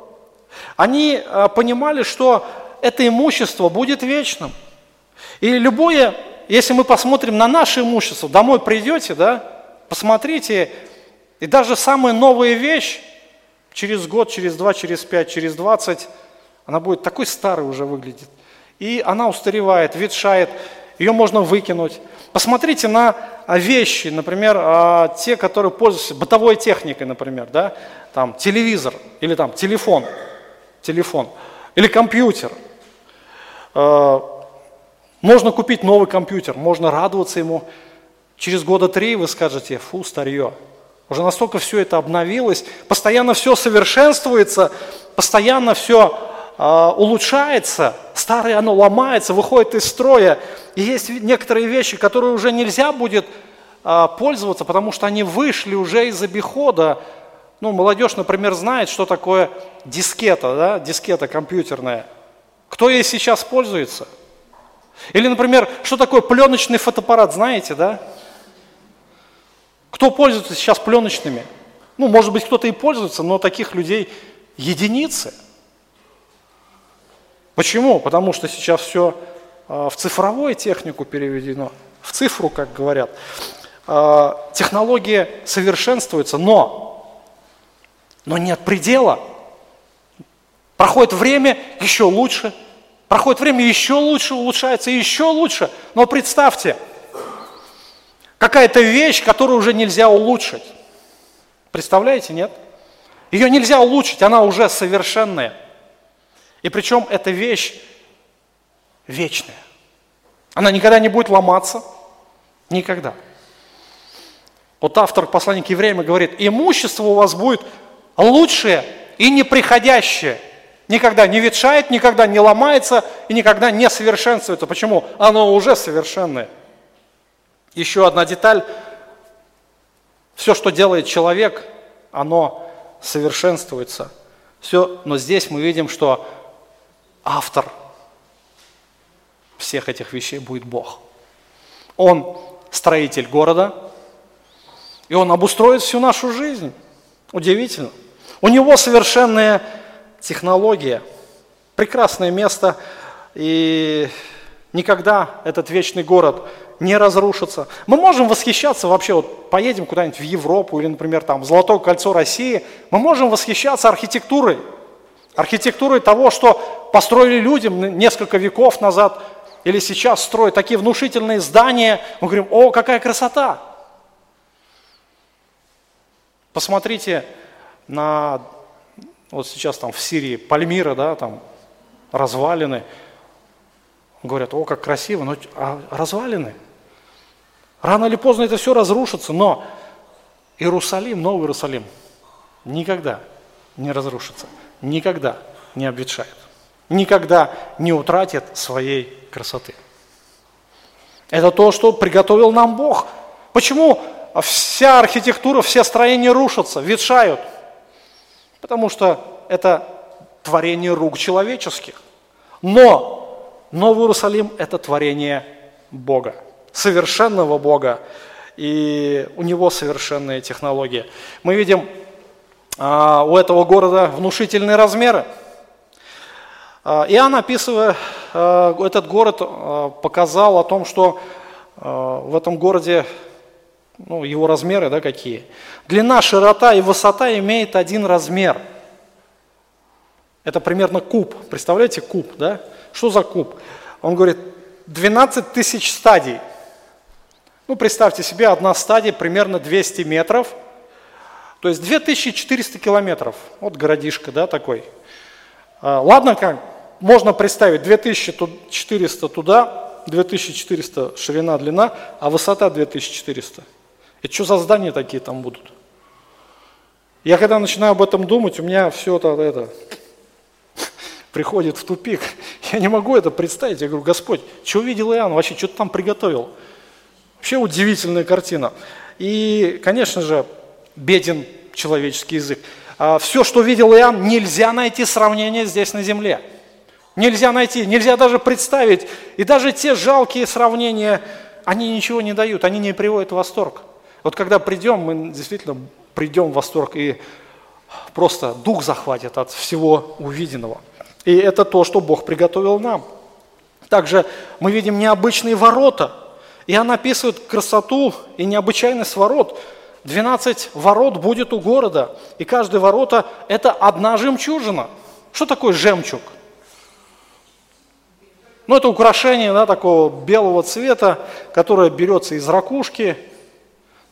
Они а, понимали, что это имущество будет вечным. И любое, если мы посмотрим на наше имущество, домой придете, да, посмотрите, и даже самая новая вещь, через год, через два, через пять, через двадцать, она будет такой старой уже выглядит. И она устаревает, ветшает ее можно выкинуть. Посмотрите на а, вещи, например, а, те, которые пользуются бытовой техникой, например, да, там телевизор или там телефон, телефон или компьютер. Можно купить новый компьютер, можно радоваться ему. Через года три вы скажете, фу, старье. Уже настолько все это обновилось, постоянно все совершенствуется, постоянно все а, улучшается, старое оно ломается, выходит из строя. И есть некоторые вещи, которые уже нельзя будет а, пользоваться, потому что они вышли уже из обихода. Ну, молодежь, например, знает, что такое дискета, да, дискета компьютерная. Кто ей сейчас пользуется? Или, например, что такое пленочный фотоаппарат, знаете, да? Кто пользуется сейчас пленочными? Ну, может быть, кто-то и пользуется, но таких людей единицы. Почему? Потому что сейчас все а, в цифровую технику переведено, в цифру, как говорят. А, технология совершенствуется, но, но нет предела. Проходит время, еще лучше. Проходит время, еще лучше улучшается, еще лучше. Но представьте, какая-то вещь, которую уже нельзя улучшить. Представляете, нет? Ее нельзя улучшить, она уже совершенная. И причем эта вещь вечная. Она никогда не будет ломаться. Никогда. Вот автор послания к евреям говорит, имущество у вас будет лучшее и неприходящее. Никогда не ветшает, никогда не ломается и никогда не совершенствуется. Почему? Оно уже совершенное. Еще одна деталь. Все, что делает человек, оно совершенствуется. Все, но здесь мы видим, что автор всех этих вещей будет Бог. Он строитель города, и он обустроит всю нашу жизнь. Удивительно. У него совершенная технология, прекрасное место, и никогда этот вечный город не разрушится. Мы можем восхищаться вообще, вот поедем куда-нибудь в Европу или, например, там в Золотое кольцо России, мы можем восхищаться архитектурой, архитектурой того, что построили людям несколько веков назад или сейчас строят такие внушительные здания, мы говорим, о, какая красота! Посмотрите на, вот сейчас там в Сирии Пальмира, да, там развалины. Говорят, о, как красиво, но а развалины. Рано или поздно это все разрушится, но Иерусалим, Новый Иерусалим, никогда не разрушится, никогда не обветшает, никогда не утратит своей красоты. Это то, что приготовил нам Бог. Почему вся архитектура, все строения рушатся, ветшают? Потому что это творение рук человеческих. Но Новый Иерусалим – это творение Бога, совершенного Бога, и у него совершенные технологии. Мы видим а, у этого города внушительные размеры – а, Иоанн, описывая а, этот город, показал о том, что в этом городе ну, его размеры да, какие. Длина, широта и высота имеет один размер. Это примерно куб. Представляете, куб, да? Что за куб? Он говорит, 12 тысяч стадий. Ну, представьте себе, одна стадия примерно 200 метров, то есть 2400 километров. Вот городишко, да, такой. Ладно, как, можно представить 2400 туда, 2400 ширина, длина, а высота 2400. Это что за здания такие там будут? Я когда начинаю об этом думать, у меня все это, это *laughs* приходит в тупик. *laughs* Я не могу это представить. Я говорю, Господь, что увидел Иоанн? Вообще, что ты там приготовил? Вообще удивительная картина. И, конечно же, беден человеческий язык. А все, что видел Иоанн, нельзя найти сравнение здесь на земле. Нельзя найти, нельзя даже представить. И даже те жалкие сравнения, они ничего не дают, они не приводят в восторг. Вот когда придем, мы действительно придем в восторг и просто дух захватит от всего увиденного. И это то, что Бог приготовил нам. Также мы видим необычные ворота. И он описывает красоту и необычайность ворот. 12 ворот будет у города, и каждый ворота – это одна жемчужина. Что такое жемчуг? Ну, это украшение да, такого белого цвета, которое берется из ракушки.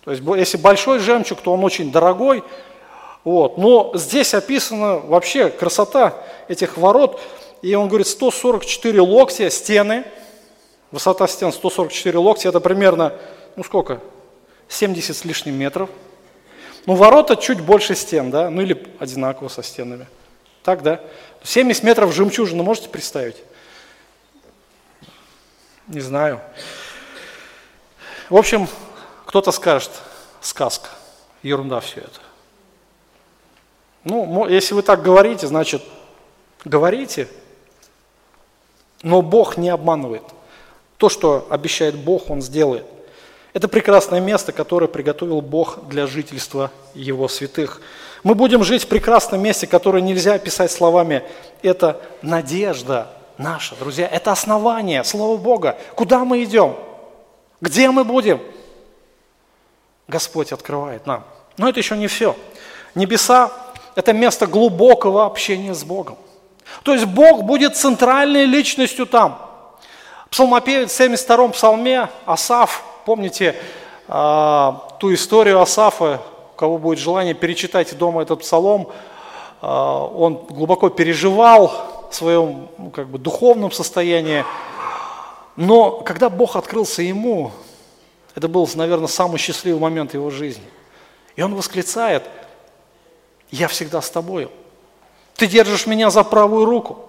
То есть, если большой жемчуг, то он очень дорогой. Вот. Но здесь описана вообще красота этих ворот. И он говорит, 144 локтя стены, высота стен 144 локтя, это примерно, ну сколько, 70 с лишним метров. Ну, ворота чуть больше стен, да, ну или одинаково со стенами. Так, да? 70 метров жемчужины, можете представить? Не знаю. В общем, кто-то скажет, сказка, ерунда все это. Ну, если вы так говорите, значит, говорите, но Бог не обманывает. То, что обещает Бог, Он сделает. Это прекрасное место, которое приготовил Бог для жительства Его святых. Мы будем жить в прекрасном месте, которое нельзя описать словами. Это надежда наша, друзья. Это основание, Слово Бога. Куда мы идем? Где мы будем? Господь открывает нам. Но это еще не все. Небеса – это место глубокого общения с Богом. То есть Бог будет центральной личностью там. Псалмопевец в 72-м псалме, Асаф, помните э, ту историю Асафа, у кого будет желание, перечитайте дома этот псалом. Э, он глубоко переживал в своем ну, как бы, духовном состоянии. Но когда Бог открылся ему, это был, наверное, самый счастливый момент его жизни. И он восклицает, я всегда с тобою. Ты держишь меня за правую руку.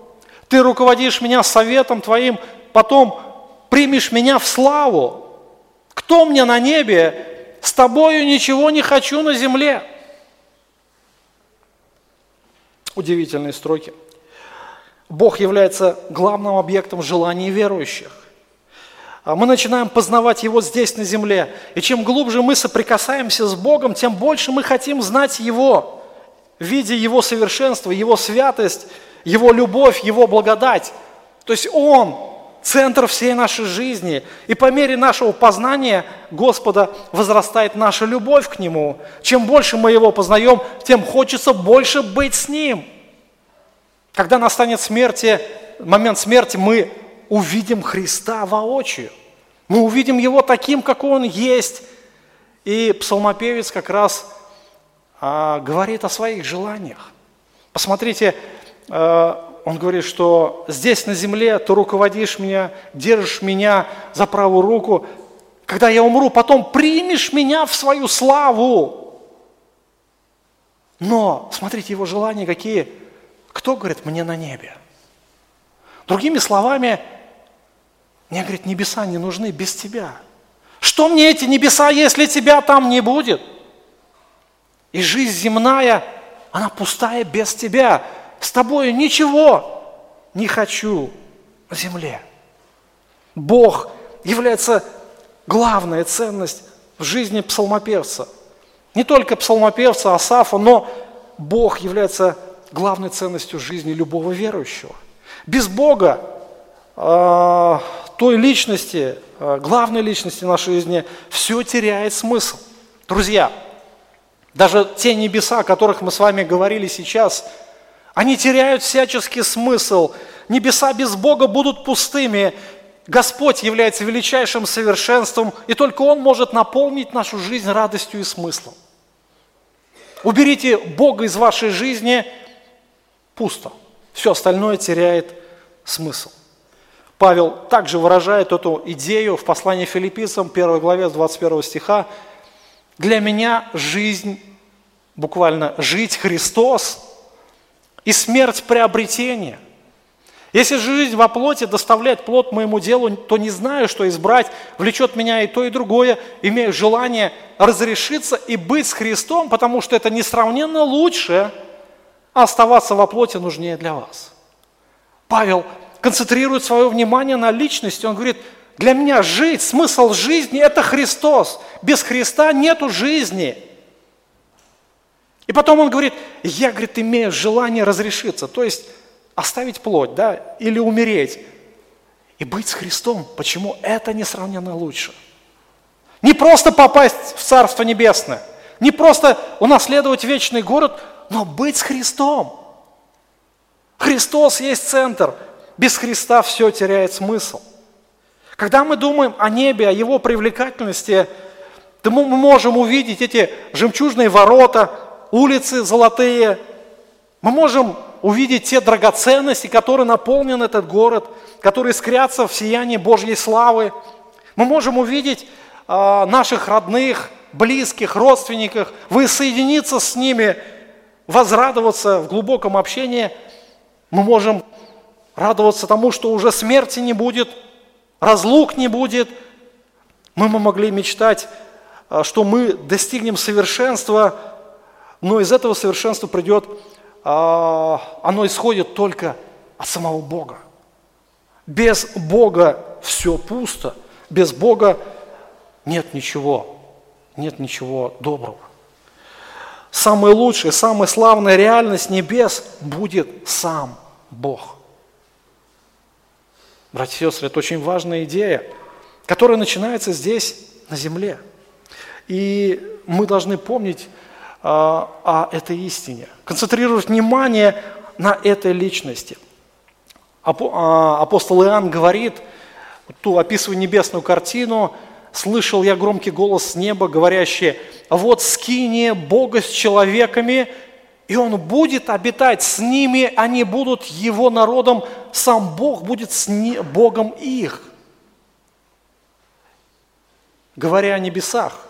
Ты руководишь меня советом твоим, потом примешь меня в славу. Кто мне на небе? С тобою ничего не хочу на земле. Удивительные строки. Бог является главным объектом желаний верующих. А мы начинаем познавать Его здесь, на земле. И чем глубже мы соприкасаемся с Богом, тем больше мы хотим знать Его, видя Его совершенство, Его святость, Его любовь, Его благодать. То есть Он – центр всей нашей жизни. И по мере нашего познания Господа возрастает наша любовь к Нему. Чем больше мы Его познаем, тем хочется больше быть с Ним. Когда настанет смерти, момент смерти, мы увидим Христа воочию. Мы увидим Его таким, какой Он есть. И псалмопевец как раз а, говорит о своих желаниях. Посмотрите, а, он говорит, что здесь на земле ты руководишь меня, держишь меня за правую руку. Когда я умру, потом примешь меня в свою славу. Но, смотрите, его желания какие. Кто, говорит, мне на небе? Другими словами, мне, говорит, небеса не нужны без тебя. Что мне эти небеса, если тебя там не будет? И жизнь земная, она пустая без тебя. С тобой ничего не хочу на земле. Бог является главная ценность в жизни псалмопевца. Не только псалмопевца Асафа, но Бог является главной ценностью жизни любого верующего. Без Бога э, той личности, э, главной личности нашей жизни, все теряет смысл. Друзья, даже те небеса, о которых мы с вами говорили сейчас, они теряют всяческий смысл. Небеса без Бога будут пустыми. Господь является величайшим совершенством, и только Он может наполнить нашу жизнь радостью и смыслом. Уберите Бога из вашей жизни, пусто. Все остальное теряет смысл. Павел также выражает эту идею в послании филиппийцам, 1 главе, 21 стиха. «Для меня жизнь, буквально жить Христос, и смерть приобретение. Если жизнь во плоти доставляет плод моему делу, то не знаю, что избрать, влечет меня и то, и другое, имею желание разрешиться и быть с Христом, потому что это несравненно лучше, а оставаться во плоти нужнее для вас». Павел концентрирует свое внимание на личности. Он говорит, для меня жить, смысл жизни – это Христос. Без Христа нету жизни. И потом он говорит, я, говорит, имею желание разрешиться, то есть оставить плоть, да, или умереть. И быть с Христом, почему это несравненно лучше. Не просто попасть в Царство Небесное, не просто унаследовать вечный город, но быть с Христом. Христос есть центр – без Христа все теряет смысл. Когда мы думаем о небе, о его привлекательности, то мы можем увидеть эти жемчужные ворота, улицы золотые. Мы можем увидеть те драгоценности, которые наполнен этот город, которые искрятся в сиянии Божьей славы. Мы можем увидеть э, наших родных, близких, родственников, воссоединиться с ними, возрадоваться в глубоком общении. Мы можем радоваться тому, что уже смерти не будет, разлук не будет. Мы могли мечтать, а, что мы достигнем совершенства Но из этого совершенства придет, а, оно исходит только от самого Бога. Без Бога все пусто. Без Бога нет ничего, нет ничего доброго. Самая лучшая, самая славная реальность небес будет сам Бог. Братья и сестры, это очень важная идея, которая начинается здесь, на земле. И мы должны помнить а, о этой истине, концентрировать внимание на этой личности. А, апостол Иоанн говорит, ту описывая небесную картину, слышал я громкий голос с неба, говорящий, вот скиния Бога с человеками, и Он будет обитать с ними, они будут Его народом, сам Бог будет с Богом их. Говоря о небесах,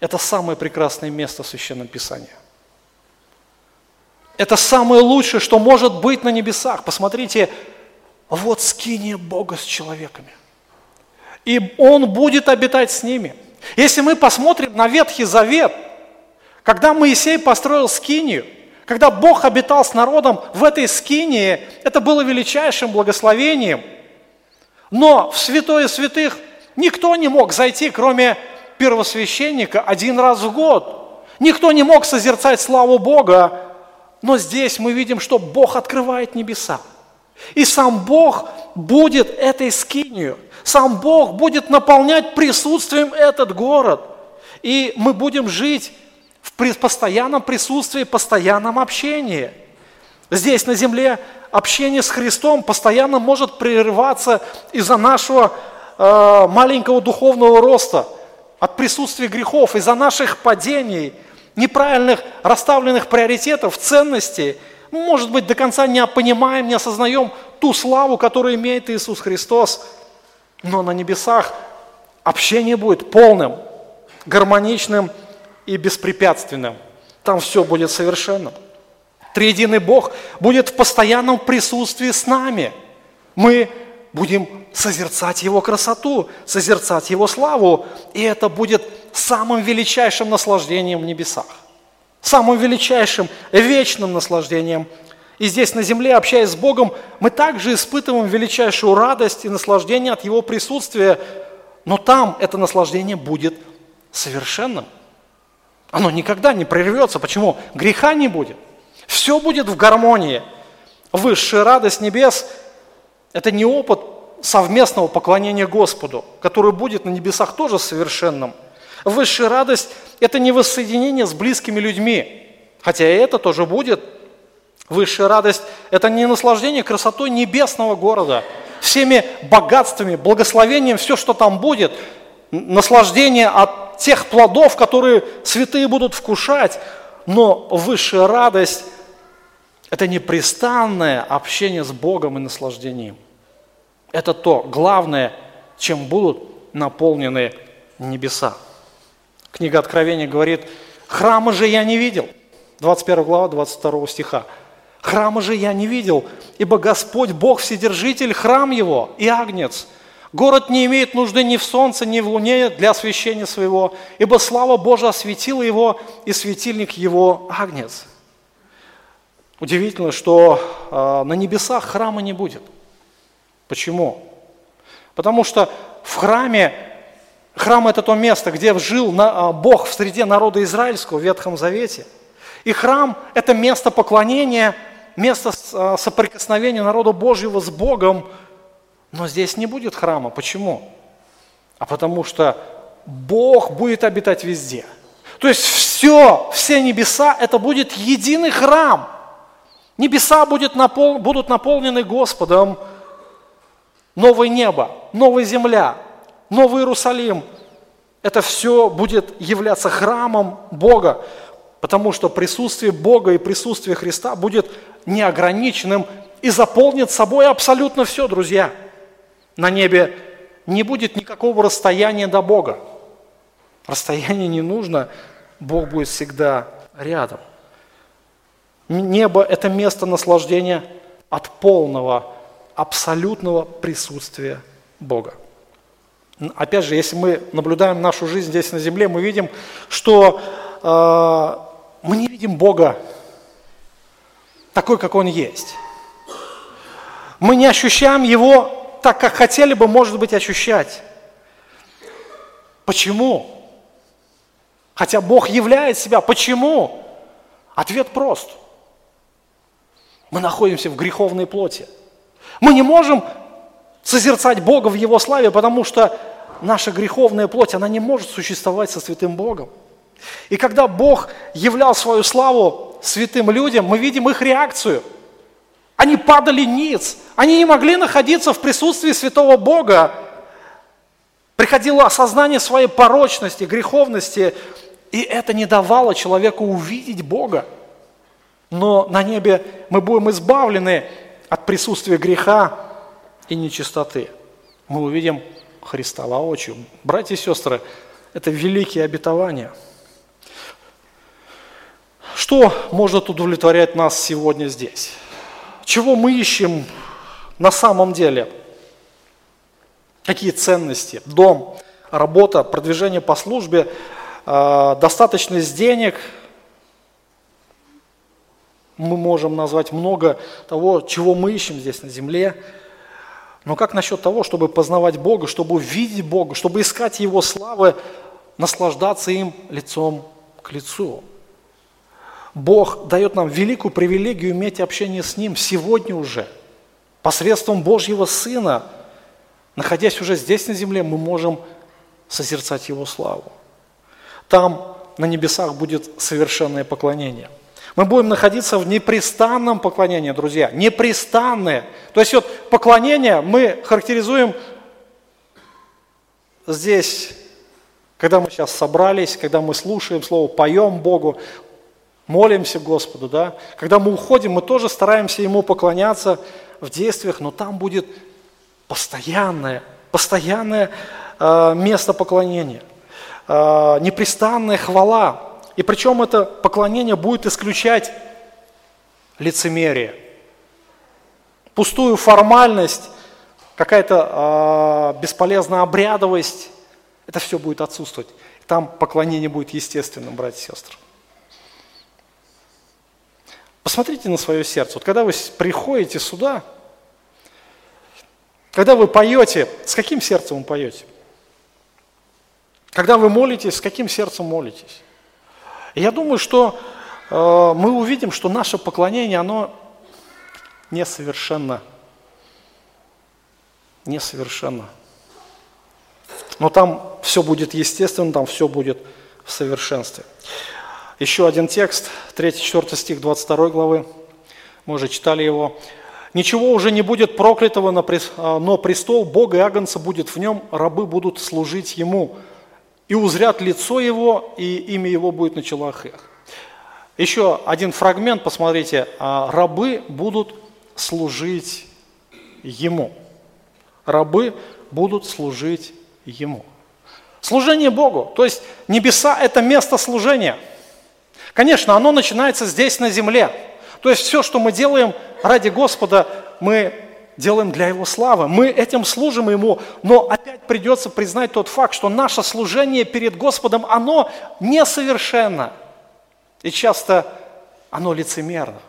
это самое прекрасное место в Священном Писании. Это самое лучшее, что может быть на небесах. Посмотрите, вот скиния Бога с человеками. И Он будет обитать с ними. Если мы посмотрим на Ветхий Завет, когда Моисей построил скинию, когда Бог обитал с народом в этой скинии, это было величайшим благословением. Но в святое святых никто не мог зайти, кроме первосвященника, один раз в год. Никто не мог созерцать славу Бога, но здесь мы видим, что Бог открывает небеса. И сам Бог будет этой скинию. Сам Бог будет наполнять присутствием этот город. И мы будем жить постоянном присутствии, постоянном общении. Здесь на земле общение с Христом постоянно может прерываться из-за нашего э, маленького духовного роста, от присутствия грехов, из-за наших падений – неправильных расставленных приоритетов, ценностей, может быть, до конца не понимаем, не осознаем ту славу, которую имеет Иисус Христос. Но на небесах общение будет полным, гармоничным и беспрепятственным. Там все будет совершенным. Триединый Бог будет в постоянном присутствии с нами. Мы будем созерцать Его красоту, созерцать Его славу, и это будет самым величайшим наслаждением в небесах, самым величайшим вечным наслаждением. И здесь на земле, общаясь с Богом, мы также испытываем величайшую радость и наслаждение от Его присутствия, но там это наслаждение будет совершенным. Оно никогда не прервется. Почему? Греха не будет. Все будет в гармонии. Высшая радость небес – это не опыт совместного поклонения Господу, который будет на небесах тоже совершенным – Высшая радость – это не воссоединение с близкими людьми, хотя и это тоже будет. Высшая радость – это не наслаждение красотой небесного города, всеми богатствами, благословением, все, что там будет, наслаждение от тех плодов, которые святые будут вкушать. Но высшая радость – это непрестанное общение с Богом и наслаждением. Это то главное, чем будут наполнены небеса. Книга Откровения говорит, храма же я не видел. 21 глава, 22 стиха. Храма же я не видел, ибо Господь, Бог Вседержитель, храм Его и Агнец. Город не имеет нужды ни в солнце, ни в луне для освящения своего, ибо слава Божия осветила его, и светильник его Агнец. Удивительно, что э, на небесах храма не будет. Почему? Потому что в храме Храм – это то место, где жил а, Бог в среде народа израильского в Ветхом Завете. И храм – это место поклонения, место а, соприкосновения народа Божьего с Богом. Но здесь не будет храма. Почему? А потому что Бог будет обитать везде. То есть все, все небеса – это будет единый храм. Небеса будет напол, будут наполнены Господом. Новое небо, новая земля, Новый Иерусалим, это все будет являться храмом Бога, потому что присутствие Бога и присутствие Христа будет неограниченным и заполнит собой абсолютно все, друзья. На небе не будет никакого расстояния до Бога. Расстояние не нужно, Бог будет всегда рядом. Небо – это место наслаждения от полного, абсолютного присутствия Бога. Опять же, если мы наблюдаем нашу жизнь здесь на земле, мы видим, что э, мы не видим Бога такой, как Он есть. Мы не ощущаем Его так, как хотели бы, может быть, ощущать. Почему? Хотя Бог являет себя. Почему? Ответ прост. Мы находимся в греховной плоти. Мы не можем созерцать Бога в Его славе, потому что наша греховная плоть, она не может существовать со святым Богом. И когда Бог являл свою славу святым людям, мы видим их реакцию. Они падали ниц, они не могли находиться в присутствии святого Бога. Приходило осознание своей порочности, греховности, и это не давало человеку увидеть Бога. Но на небе мы будем избавлены от присутствия греха и нечистоты. Мы увидим Христа воочию. Братья и сестры, это великие обетования. Что может удовлетворять нас сегодня здесь? Чего мы ищем на самом деле? Какие ценности? Дом, работа, продвижение по службе, э, достаточность денег. Мы можем назвать много того, чего мы ищем здесь на земле. Но как насчет того, чтобы познавать Бога, чтобы увидеть Бога, чтобы искать Его славы, наслаждаться им лицом к лицу? Бог дает нам великую привилегию иметь общение с Ним сегодня уже. Посредством Божьего Сына, находясь уже здесь на земле, мы можем созерцать Его славу. Там на небесах будет совершенное поклонение – мы будем находиться в непрестанном поклонении, друзья. Непрестанное. То есть вот поклонение мы характеризуем здесь, когда мы сейчас собрались, когда мы слушаем Слово, поем Богу, молимся Господу, да. Когда мы уходим, мы тоже стараемся Ему поклоняться в действиях, но там будет постоянное, постоянное э, место поклонения, э, непрестанная хвала, и причем это поклонение будет исключать лицемерие, пустую формальность, какая-то э, бесполезная обрядовость. Это все будет отсутствовать. Там поклонение будет естественным, братья и сестры. Посмотрите на свое сердце. Вот когда вы приходите сюда, когда вы поете, с каким сердцем вы поете? Когда вы молитесь, с каким сердцем молитесь? И я думаю, что э, мы увидим, что наше поклонение, оно несовершенно. Несовершенно. Но там все будет естественно, там все будет в совершенстве. Еще один текст, 3-4 стих 22 главы. Мы уже читали его. «Ничего уже не будет проклятого, но престол Бога и Агнца будет в нем, рабы будут служить Ему, и узрят лицо его, и имя его будет на челах их. Еще один фрагмент, посмотрите, «А рабы будут служить ему. Рабы будут служить ему. Служение Богу, то есть небеса – это место служения. Конечно, оно начинается здесь, на земле. То есть все, что мы делаем ради Господа, мы делаем для Его славы. Мы этим служим Ему, но опять придется признать тот факт, что наше служение перед Господом, оно несовершенно. И часто оно лицемерно.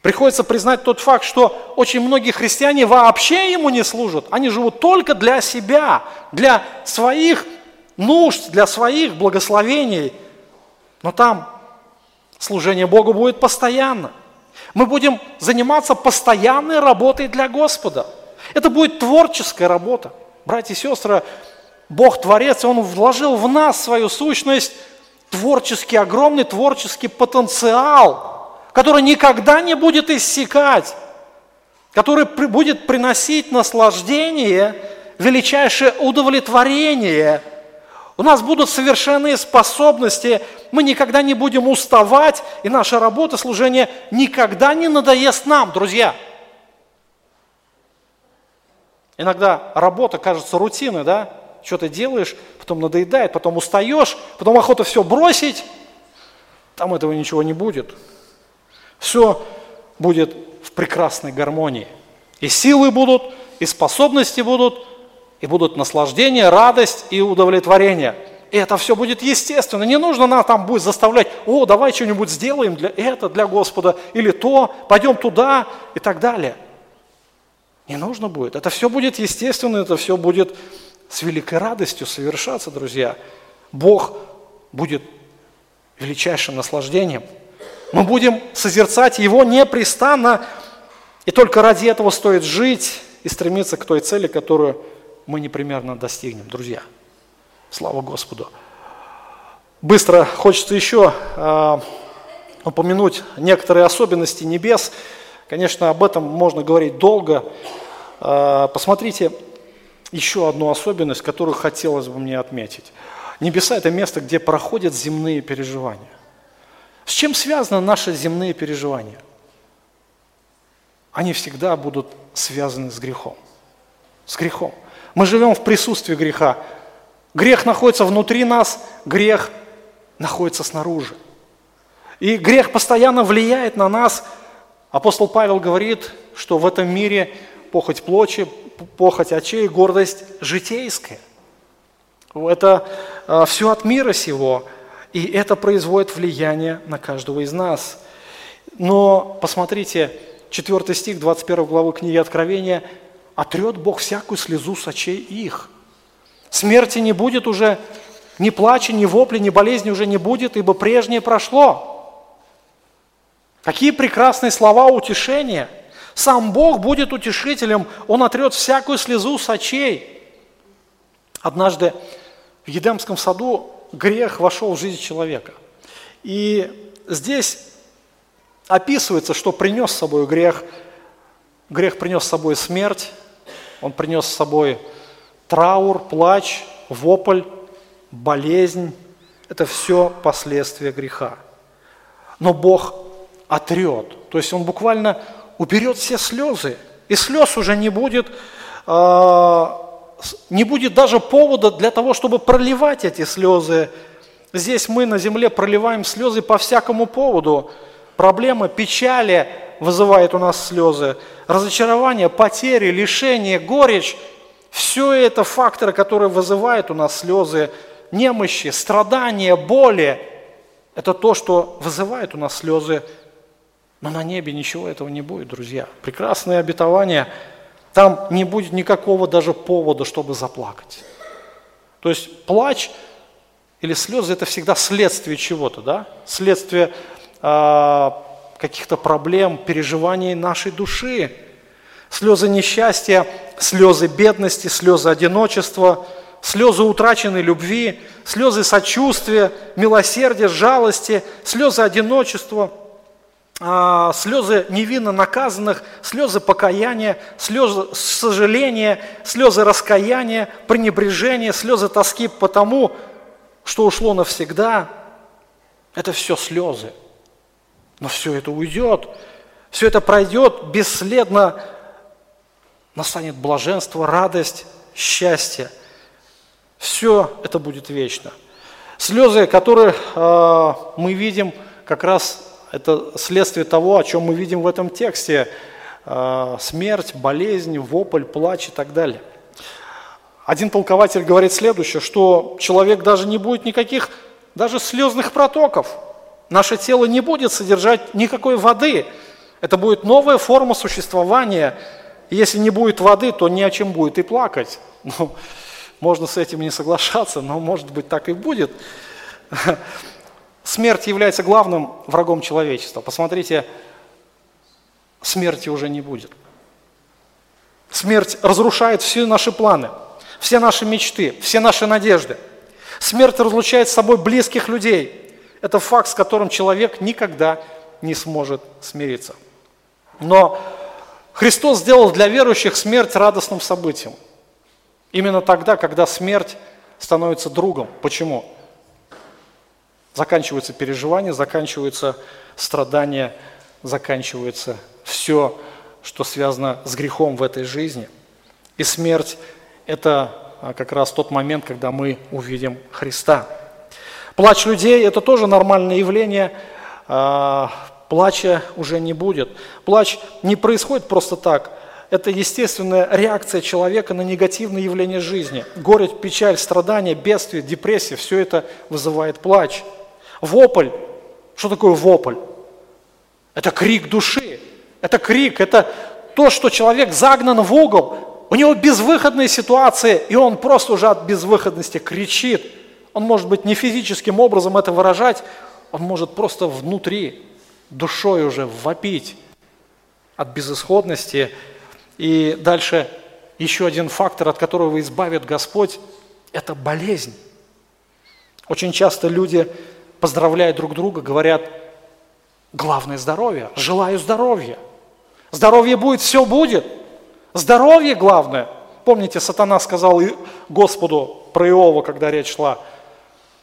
Приходится признать тот факт, что очень многие христиане вообще Ему не служат. Они живут только для себя, для своих нужд, для своих благословений. Но там служение Богу будет постоянно – мы будем заниматься постоянной работой для Господа. Это будет творческая работа. Братья и сестры, Бог Творец, Он вложил в нас свою сущность, творческий, огромный творческий потенциал, который никогда не будет иссякать, который будет приносить наслаждение, величайшее удовлетворение – у нас будут совершенные способности, мы никогда не будем уставать, и наша работа, служение никогда не надоест нам, друзья. Иногда работа кажется рутиной, да? Что ты делаешь, потом надоедает, потом устаешь, потом охота все бросить. Там этого ничего не будет. Все будет в прекрасной гармонии. И силы будут, и способности будут, И будут наслаждение, радость и удовлетворение. И это все будет естественно. Не нужно нам там будет заставлять, о, давай что-нибудь сделаем для этого, для Господа, или то, пойдем туда и так далее. Не нужно будет. Это все будет естественно, это все будет с великой радостью совершаться, друзья. Бог будет величайшим наслаждением. Мы будем созерцать Его непрестанно, и только ради этого стоит жить и стремиться к той цели, которую мы непременно достигнем, друзья. Слава Господу. Быстро хочется еще э, упомянуть некоторые особенности небес. Конечно, об этом можно говорить долго. Э, посмотрите еще одну особенность, которую хотелось бы мне отметить. Небеса – это место, где проходят земные переживания. С чем связаны наши земные переживания? Они всегда будут связаны с грехом. С грехом. Мы живем в присутствии греха. Грех находится внутри нас, грех находится снаружи. И грех постоянно влияет на нас. Апостол Павел говорит, что в этом мире похоть плочи, похоть очей, гордость житейская. Это а, все от мира сего, и это производит влияние на каждого из нас. Но посмотрите, 4 стих 21 главы книги Откровения, «Отрет Бог всякую слезу с очей их». Смерти не будет уже, ни плача, ни вопли, ни болезни уже не будет, ибо прежнее прошло. Какие прекрасные слова утешения – сам Бог будет утешителем, Он отрет всякую слезу с очей. Однажды в Едемском саду грех вошел в жизнь человека. И здесь описывается, что принес с собой грех. Грех принес с собой смерть, он принес с собой траур, плач, вопль, болезнь. Это все последствия греха. Но Бог отрет, то есть Он буквально уберет все слезы, и слез уже не будет, а, не будет даже повода для того, чтобы проливать эти слезы. Здесь мы на земле проливаем слезы по всякому поводу. Проблема печали вызывает у нас слезы, разочарование, потери, лишение, горечь. Все это факторы, которые вызывают у нас слезы, немощи, страдания, боли. Это то, что вызывает у нас слезы но на небе ничего этого не будет, друзья. Прекрасное обетование. Там не будет никакого даже повода, чтобы заплакать. То есть плач или слезы – это всегда следствие чего-то, да? Следствие э, каких-то проблем, переживаний нашей души. Слезы несчастья, слезы бедности, слезы одиночества, слезы утраченной любви, слезы сочувствия, милосердия, жалости, слезы одиночества – а, слезы невинно наказанных, слезы покаяния, слезы сожаления, слезы раскаяния, пренебрежения, слезы тоски по тому, что ушло навсегда. Это все слезы. Но все это уйдет, все это пройдет бесследно, настанет блаженство, радость, счастье. Все это будет вечно. Слезы, которые э, мы видим как раз это следствие того, о чем мы видим в этом тексте. А, смерть, болезнь, вопль, плач и так далее. Один толкователь говорит следующее, что человек даже не будет никаких даже слезных протоков. Наше тело не будет содержать никакой воды. Это будет новая форма существования. Если не будет воды, то ни о чем будет и плакать. *laughs* Ну, можно с этим не соглашаться, но может быть так и будет. *laughs* Смерть является главным врагом человечества. Посмотрите, смерти уже не будет. Смерть разрушает все наши планы, все наши мечты, все наши надежды. Смерть разлучает с собой близких людей. Это факт, с которым человек никогда не сможет смириться. Но Христос сделал для верующих смерть радостным событием. Именно тогда, когда смерть становится другом. Почему? Заканчиваются переживания, заканчиваются страдания, заканчивается все, что связано с грехом в этой жизни. И смерть – это а, как раз тот момент, когда мы увидим Христа. Плач людей – это тоже нормальное явление. А, плача уже не будет. Плач не происходит просто так. это естественная реакция человека на негативные явления жизни. Горе, печаль, страдания, бедствие, депрессия – все это вызывает плач. Вопль. Что такое вопль? Это крик души. Это крик, это то, что человек загнан в угол. У него безвыходная ситуация, и он просто уже от безвыходности кричит. Он может быть не физическим образом это выражать, он может просто внутри, душой уже вопить от безысходности. И дальше еще один фактор, от которого избавит Господь, это болезнь. Очень часто люди поздравляют друг друга, говорят, главное здоровье, желаю здоровья. Здоровье будет, все будет. Здоровье главное. Помните, сатана сказал Господу про Иова, когда речь шла,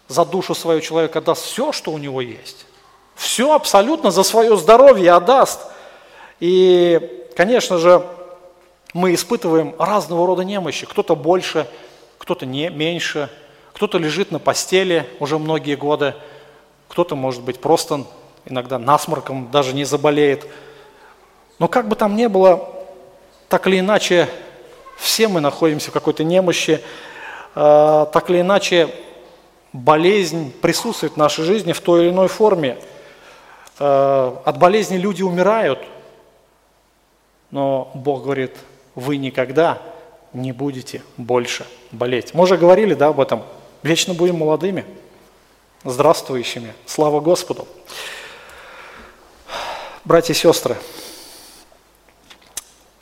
за душу свою человека даст все, что у него есть. Все абсолютно за свое здоровье отдаст. И, конечно же, мы испытываем разного рода немощи. Кто-то больше, кто-то не меньше, кто-то лежит на постели уже многие годы, кто-то, может быть, просто иногда насморком даже не заболеет. Но как бы там ни было, так или иначе, все мы находимся в какой-то немощи, э, так или иначе, болезнь присутствует в нашей жизни в той или иной форме. Э, от болезни люди умирают, но Бог говорит, вы никогда не будете больше болеть. Мы уже говорили да, об этом. Вечно будем молодыми, здравствующими. Слава Господу. Братья и сестры,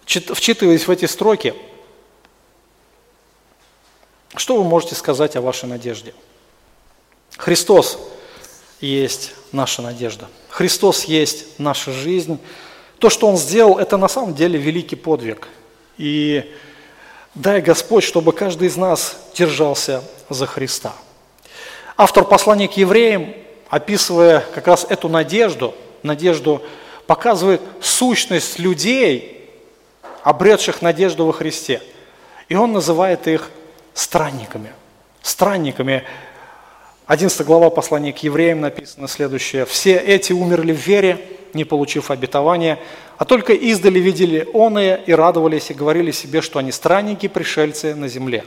вчитываясь в эти строки, что вы можете сказать о вашей надежде? Христос есть наша надежда. Христос есть наша жизнь. То, что Он сделал, это на самом деле великий подвиг. И дай Господь, чтобы каждый из нас держался за Христа. Автор послания к евреям, описывая как раз эту надежду, надежду показывает сущность людей, обретших надежду во Христе. И он называет их странниками. Странниками. 11 глава послания к евреям написано следующее. «Все эти умерли в вере, не получив обетования, а только издали видели оные и радовались, и говорили себе, что они странники, пришельцы на земле.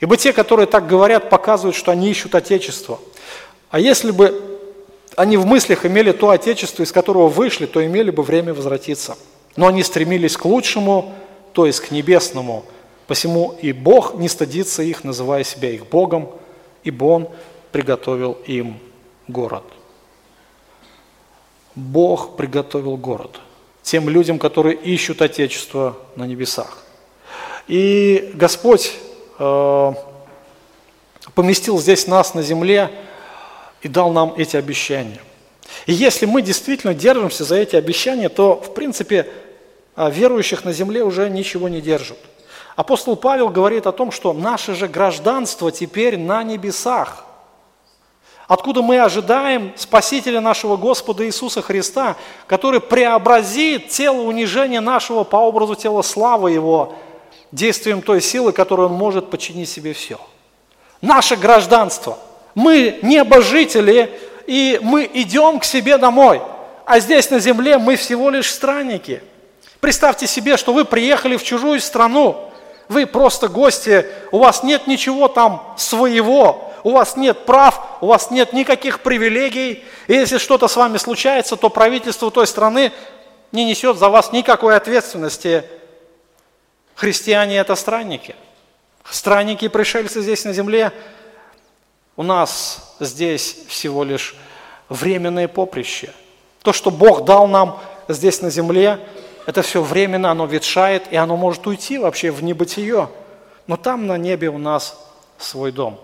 Ибо те, которые так говорят, показывают, что они ищут Отечество. А если бы они в мыслях имели то Отечество, из которого вышли, то имели бы время возвратиться. Но они стремились к лучшему, то есть к небесному. Посему и Бог не стыдится их, называя себя их Богом, ибо Он приготовил им город. Бог приготовил город тем людям, которые ищут Отечество на небесах. И Господь э, поместил здесь нас на земле и дал нам эти обещания. И если мы действительно держимся за эти обещания, то, в принципе, а, верующих на земле уже ничего не держат. Апостол Павел говорит о том, что наше же гражданство теперь на небесах, откуда мы ожидаем Спасителя нашего Господа Иисуса Христа, который преобразит тело унижения нашего по образу тела славы Его, действием той силы, которую Он может подчинить себе все. Наше гражданство – мы небожители, и мы идем к себе домой. А здесь на земле мы всего лишь странники. Представьте себе, что вы приехали в чужую страну, вы просто гости, у вас нет ничего там своего, у вас нет прав, у вас нет никаких привилегий. И если что-то с вами случается, то правительство той страны не несет за вас никакой ответственности. Христиане – это странники. Странники пришельцы здесь на земле – у нас здесь всего лишь временное поприще. То, что Бог дал нам здесь на земле, это все временно, оно ветшает, и оно может уйти вообще в небытие. Но там на небе у нас свой дом.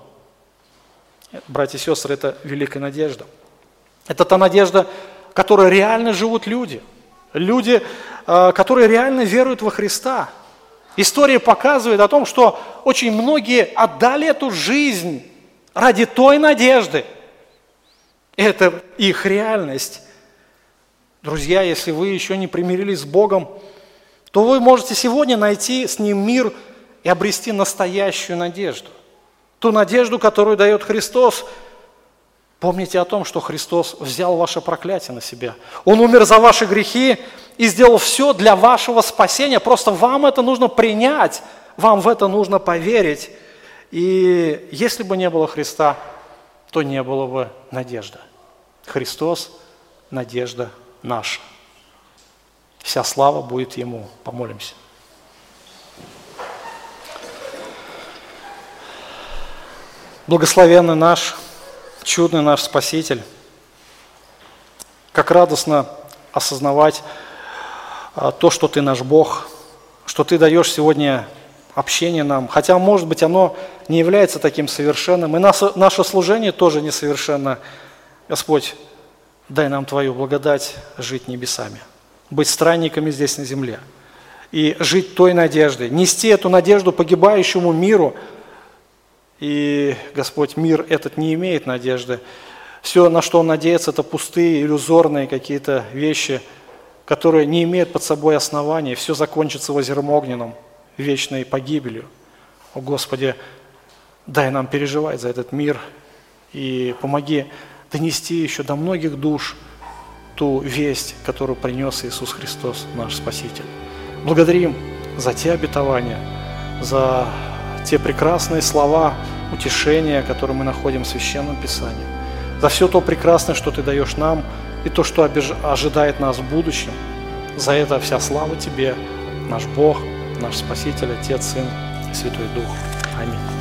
Братья и сестры, это великая надежда. Это та надежда, которой реально живут люди. Люди, э, которые реально веруют во Христа. История показывает о том, что очень многие отдали эту жизнь ради той надежды. Это их реальность. Друзья, если вы еще не примирились с Богом, то вы можете сегодня найти с Ним мир и обрести настоящую надежду. Ту надежду, которую дает Христос. Помните о том, что Христос взял ваше проклятие на себя. Он умер за ваши грехи и сделал все для вашего спасения. Просто вам это нужно принять, вам в это нужно поверить. И если бы не было Христа, то не было бы надежды. Христос – надежда наша. Вся слава будет Ему. Помолимся. Благословенный наш чудный наш Спаситель. Как радостно осознавать а, то, что Ты наш Бог, что Ты даешь сегодня общение нам. Хотя, может быть, оно не является таким совершенным, и наше, служение тоже несовершенно. Господь, дай нам Твою благодать жить небесами, быть странниками здесь на земле и жить той надеждой, нести эту надежду погибающему миру – и, Господь, мир этот не имеет надежды. Все, на что он надеется, это пустые, иллюзорные какие-то вещи, которые не имеют под собой основания. Все закончится озером огненном, вечной погибелью. О, Господи, дай нам переживать за этот мир и помоги донести еще до многих душ ту весть, которую принес Иисус Христос, наш Спаситель. Благодарим за те обетования, за те прекрасные слова утешения, которые мы находим в Священном Писании, за все то прекрасное, что Ты даешь нам, и то, что ожидает нас в будущем. За это вся слава Тебе, наш Бог, наш Спаситель, Отец, Сын и Святой Дух. Аминь.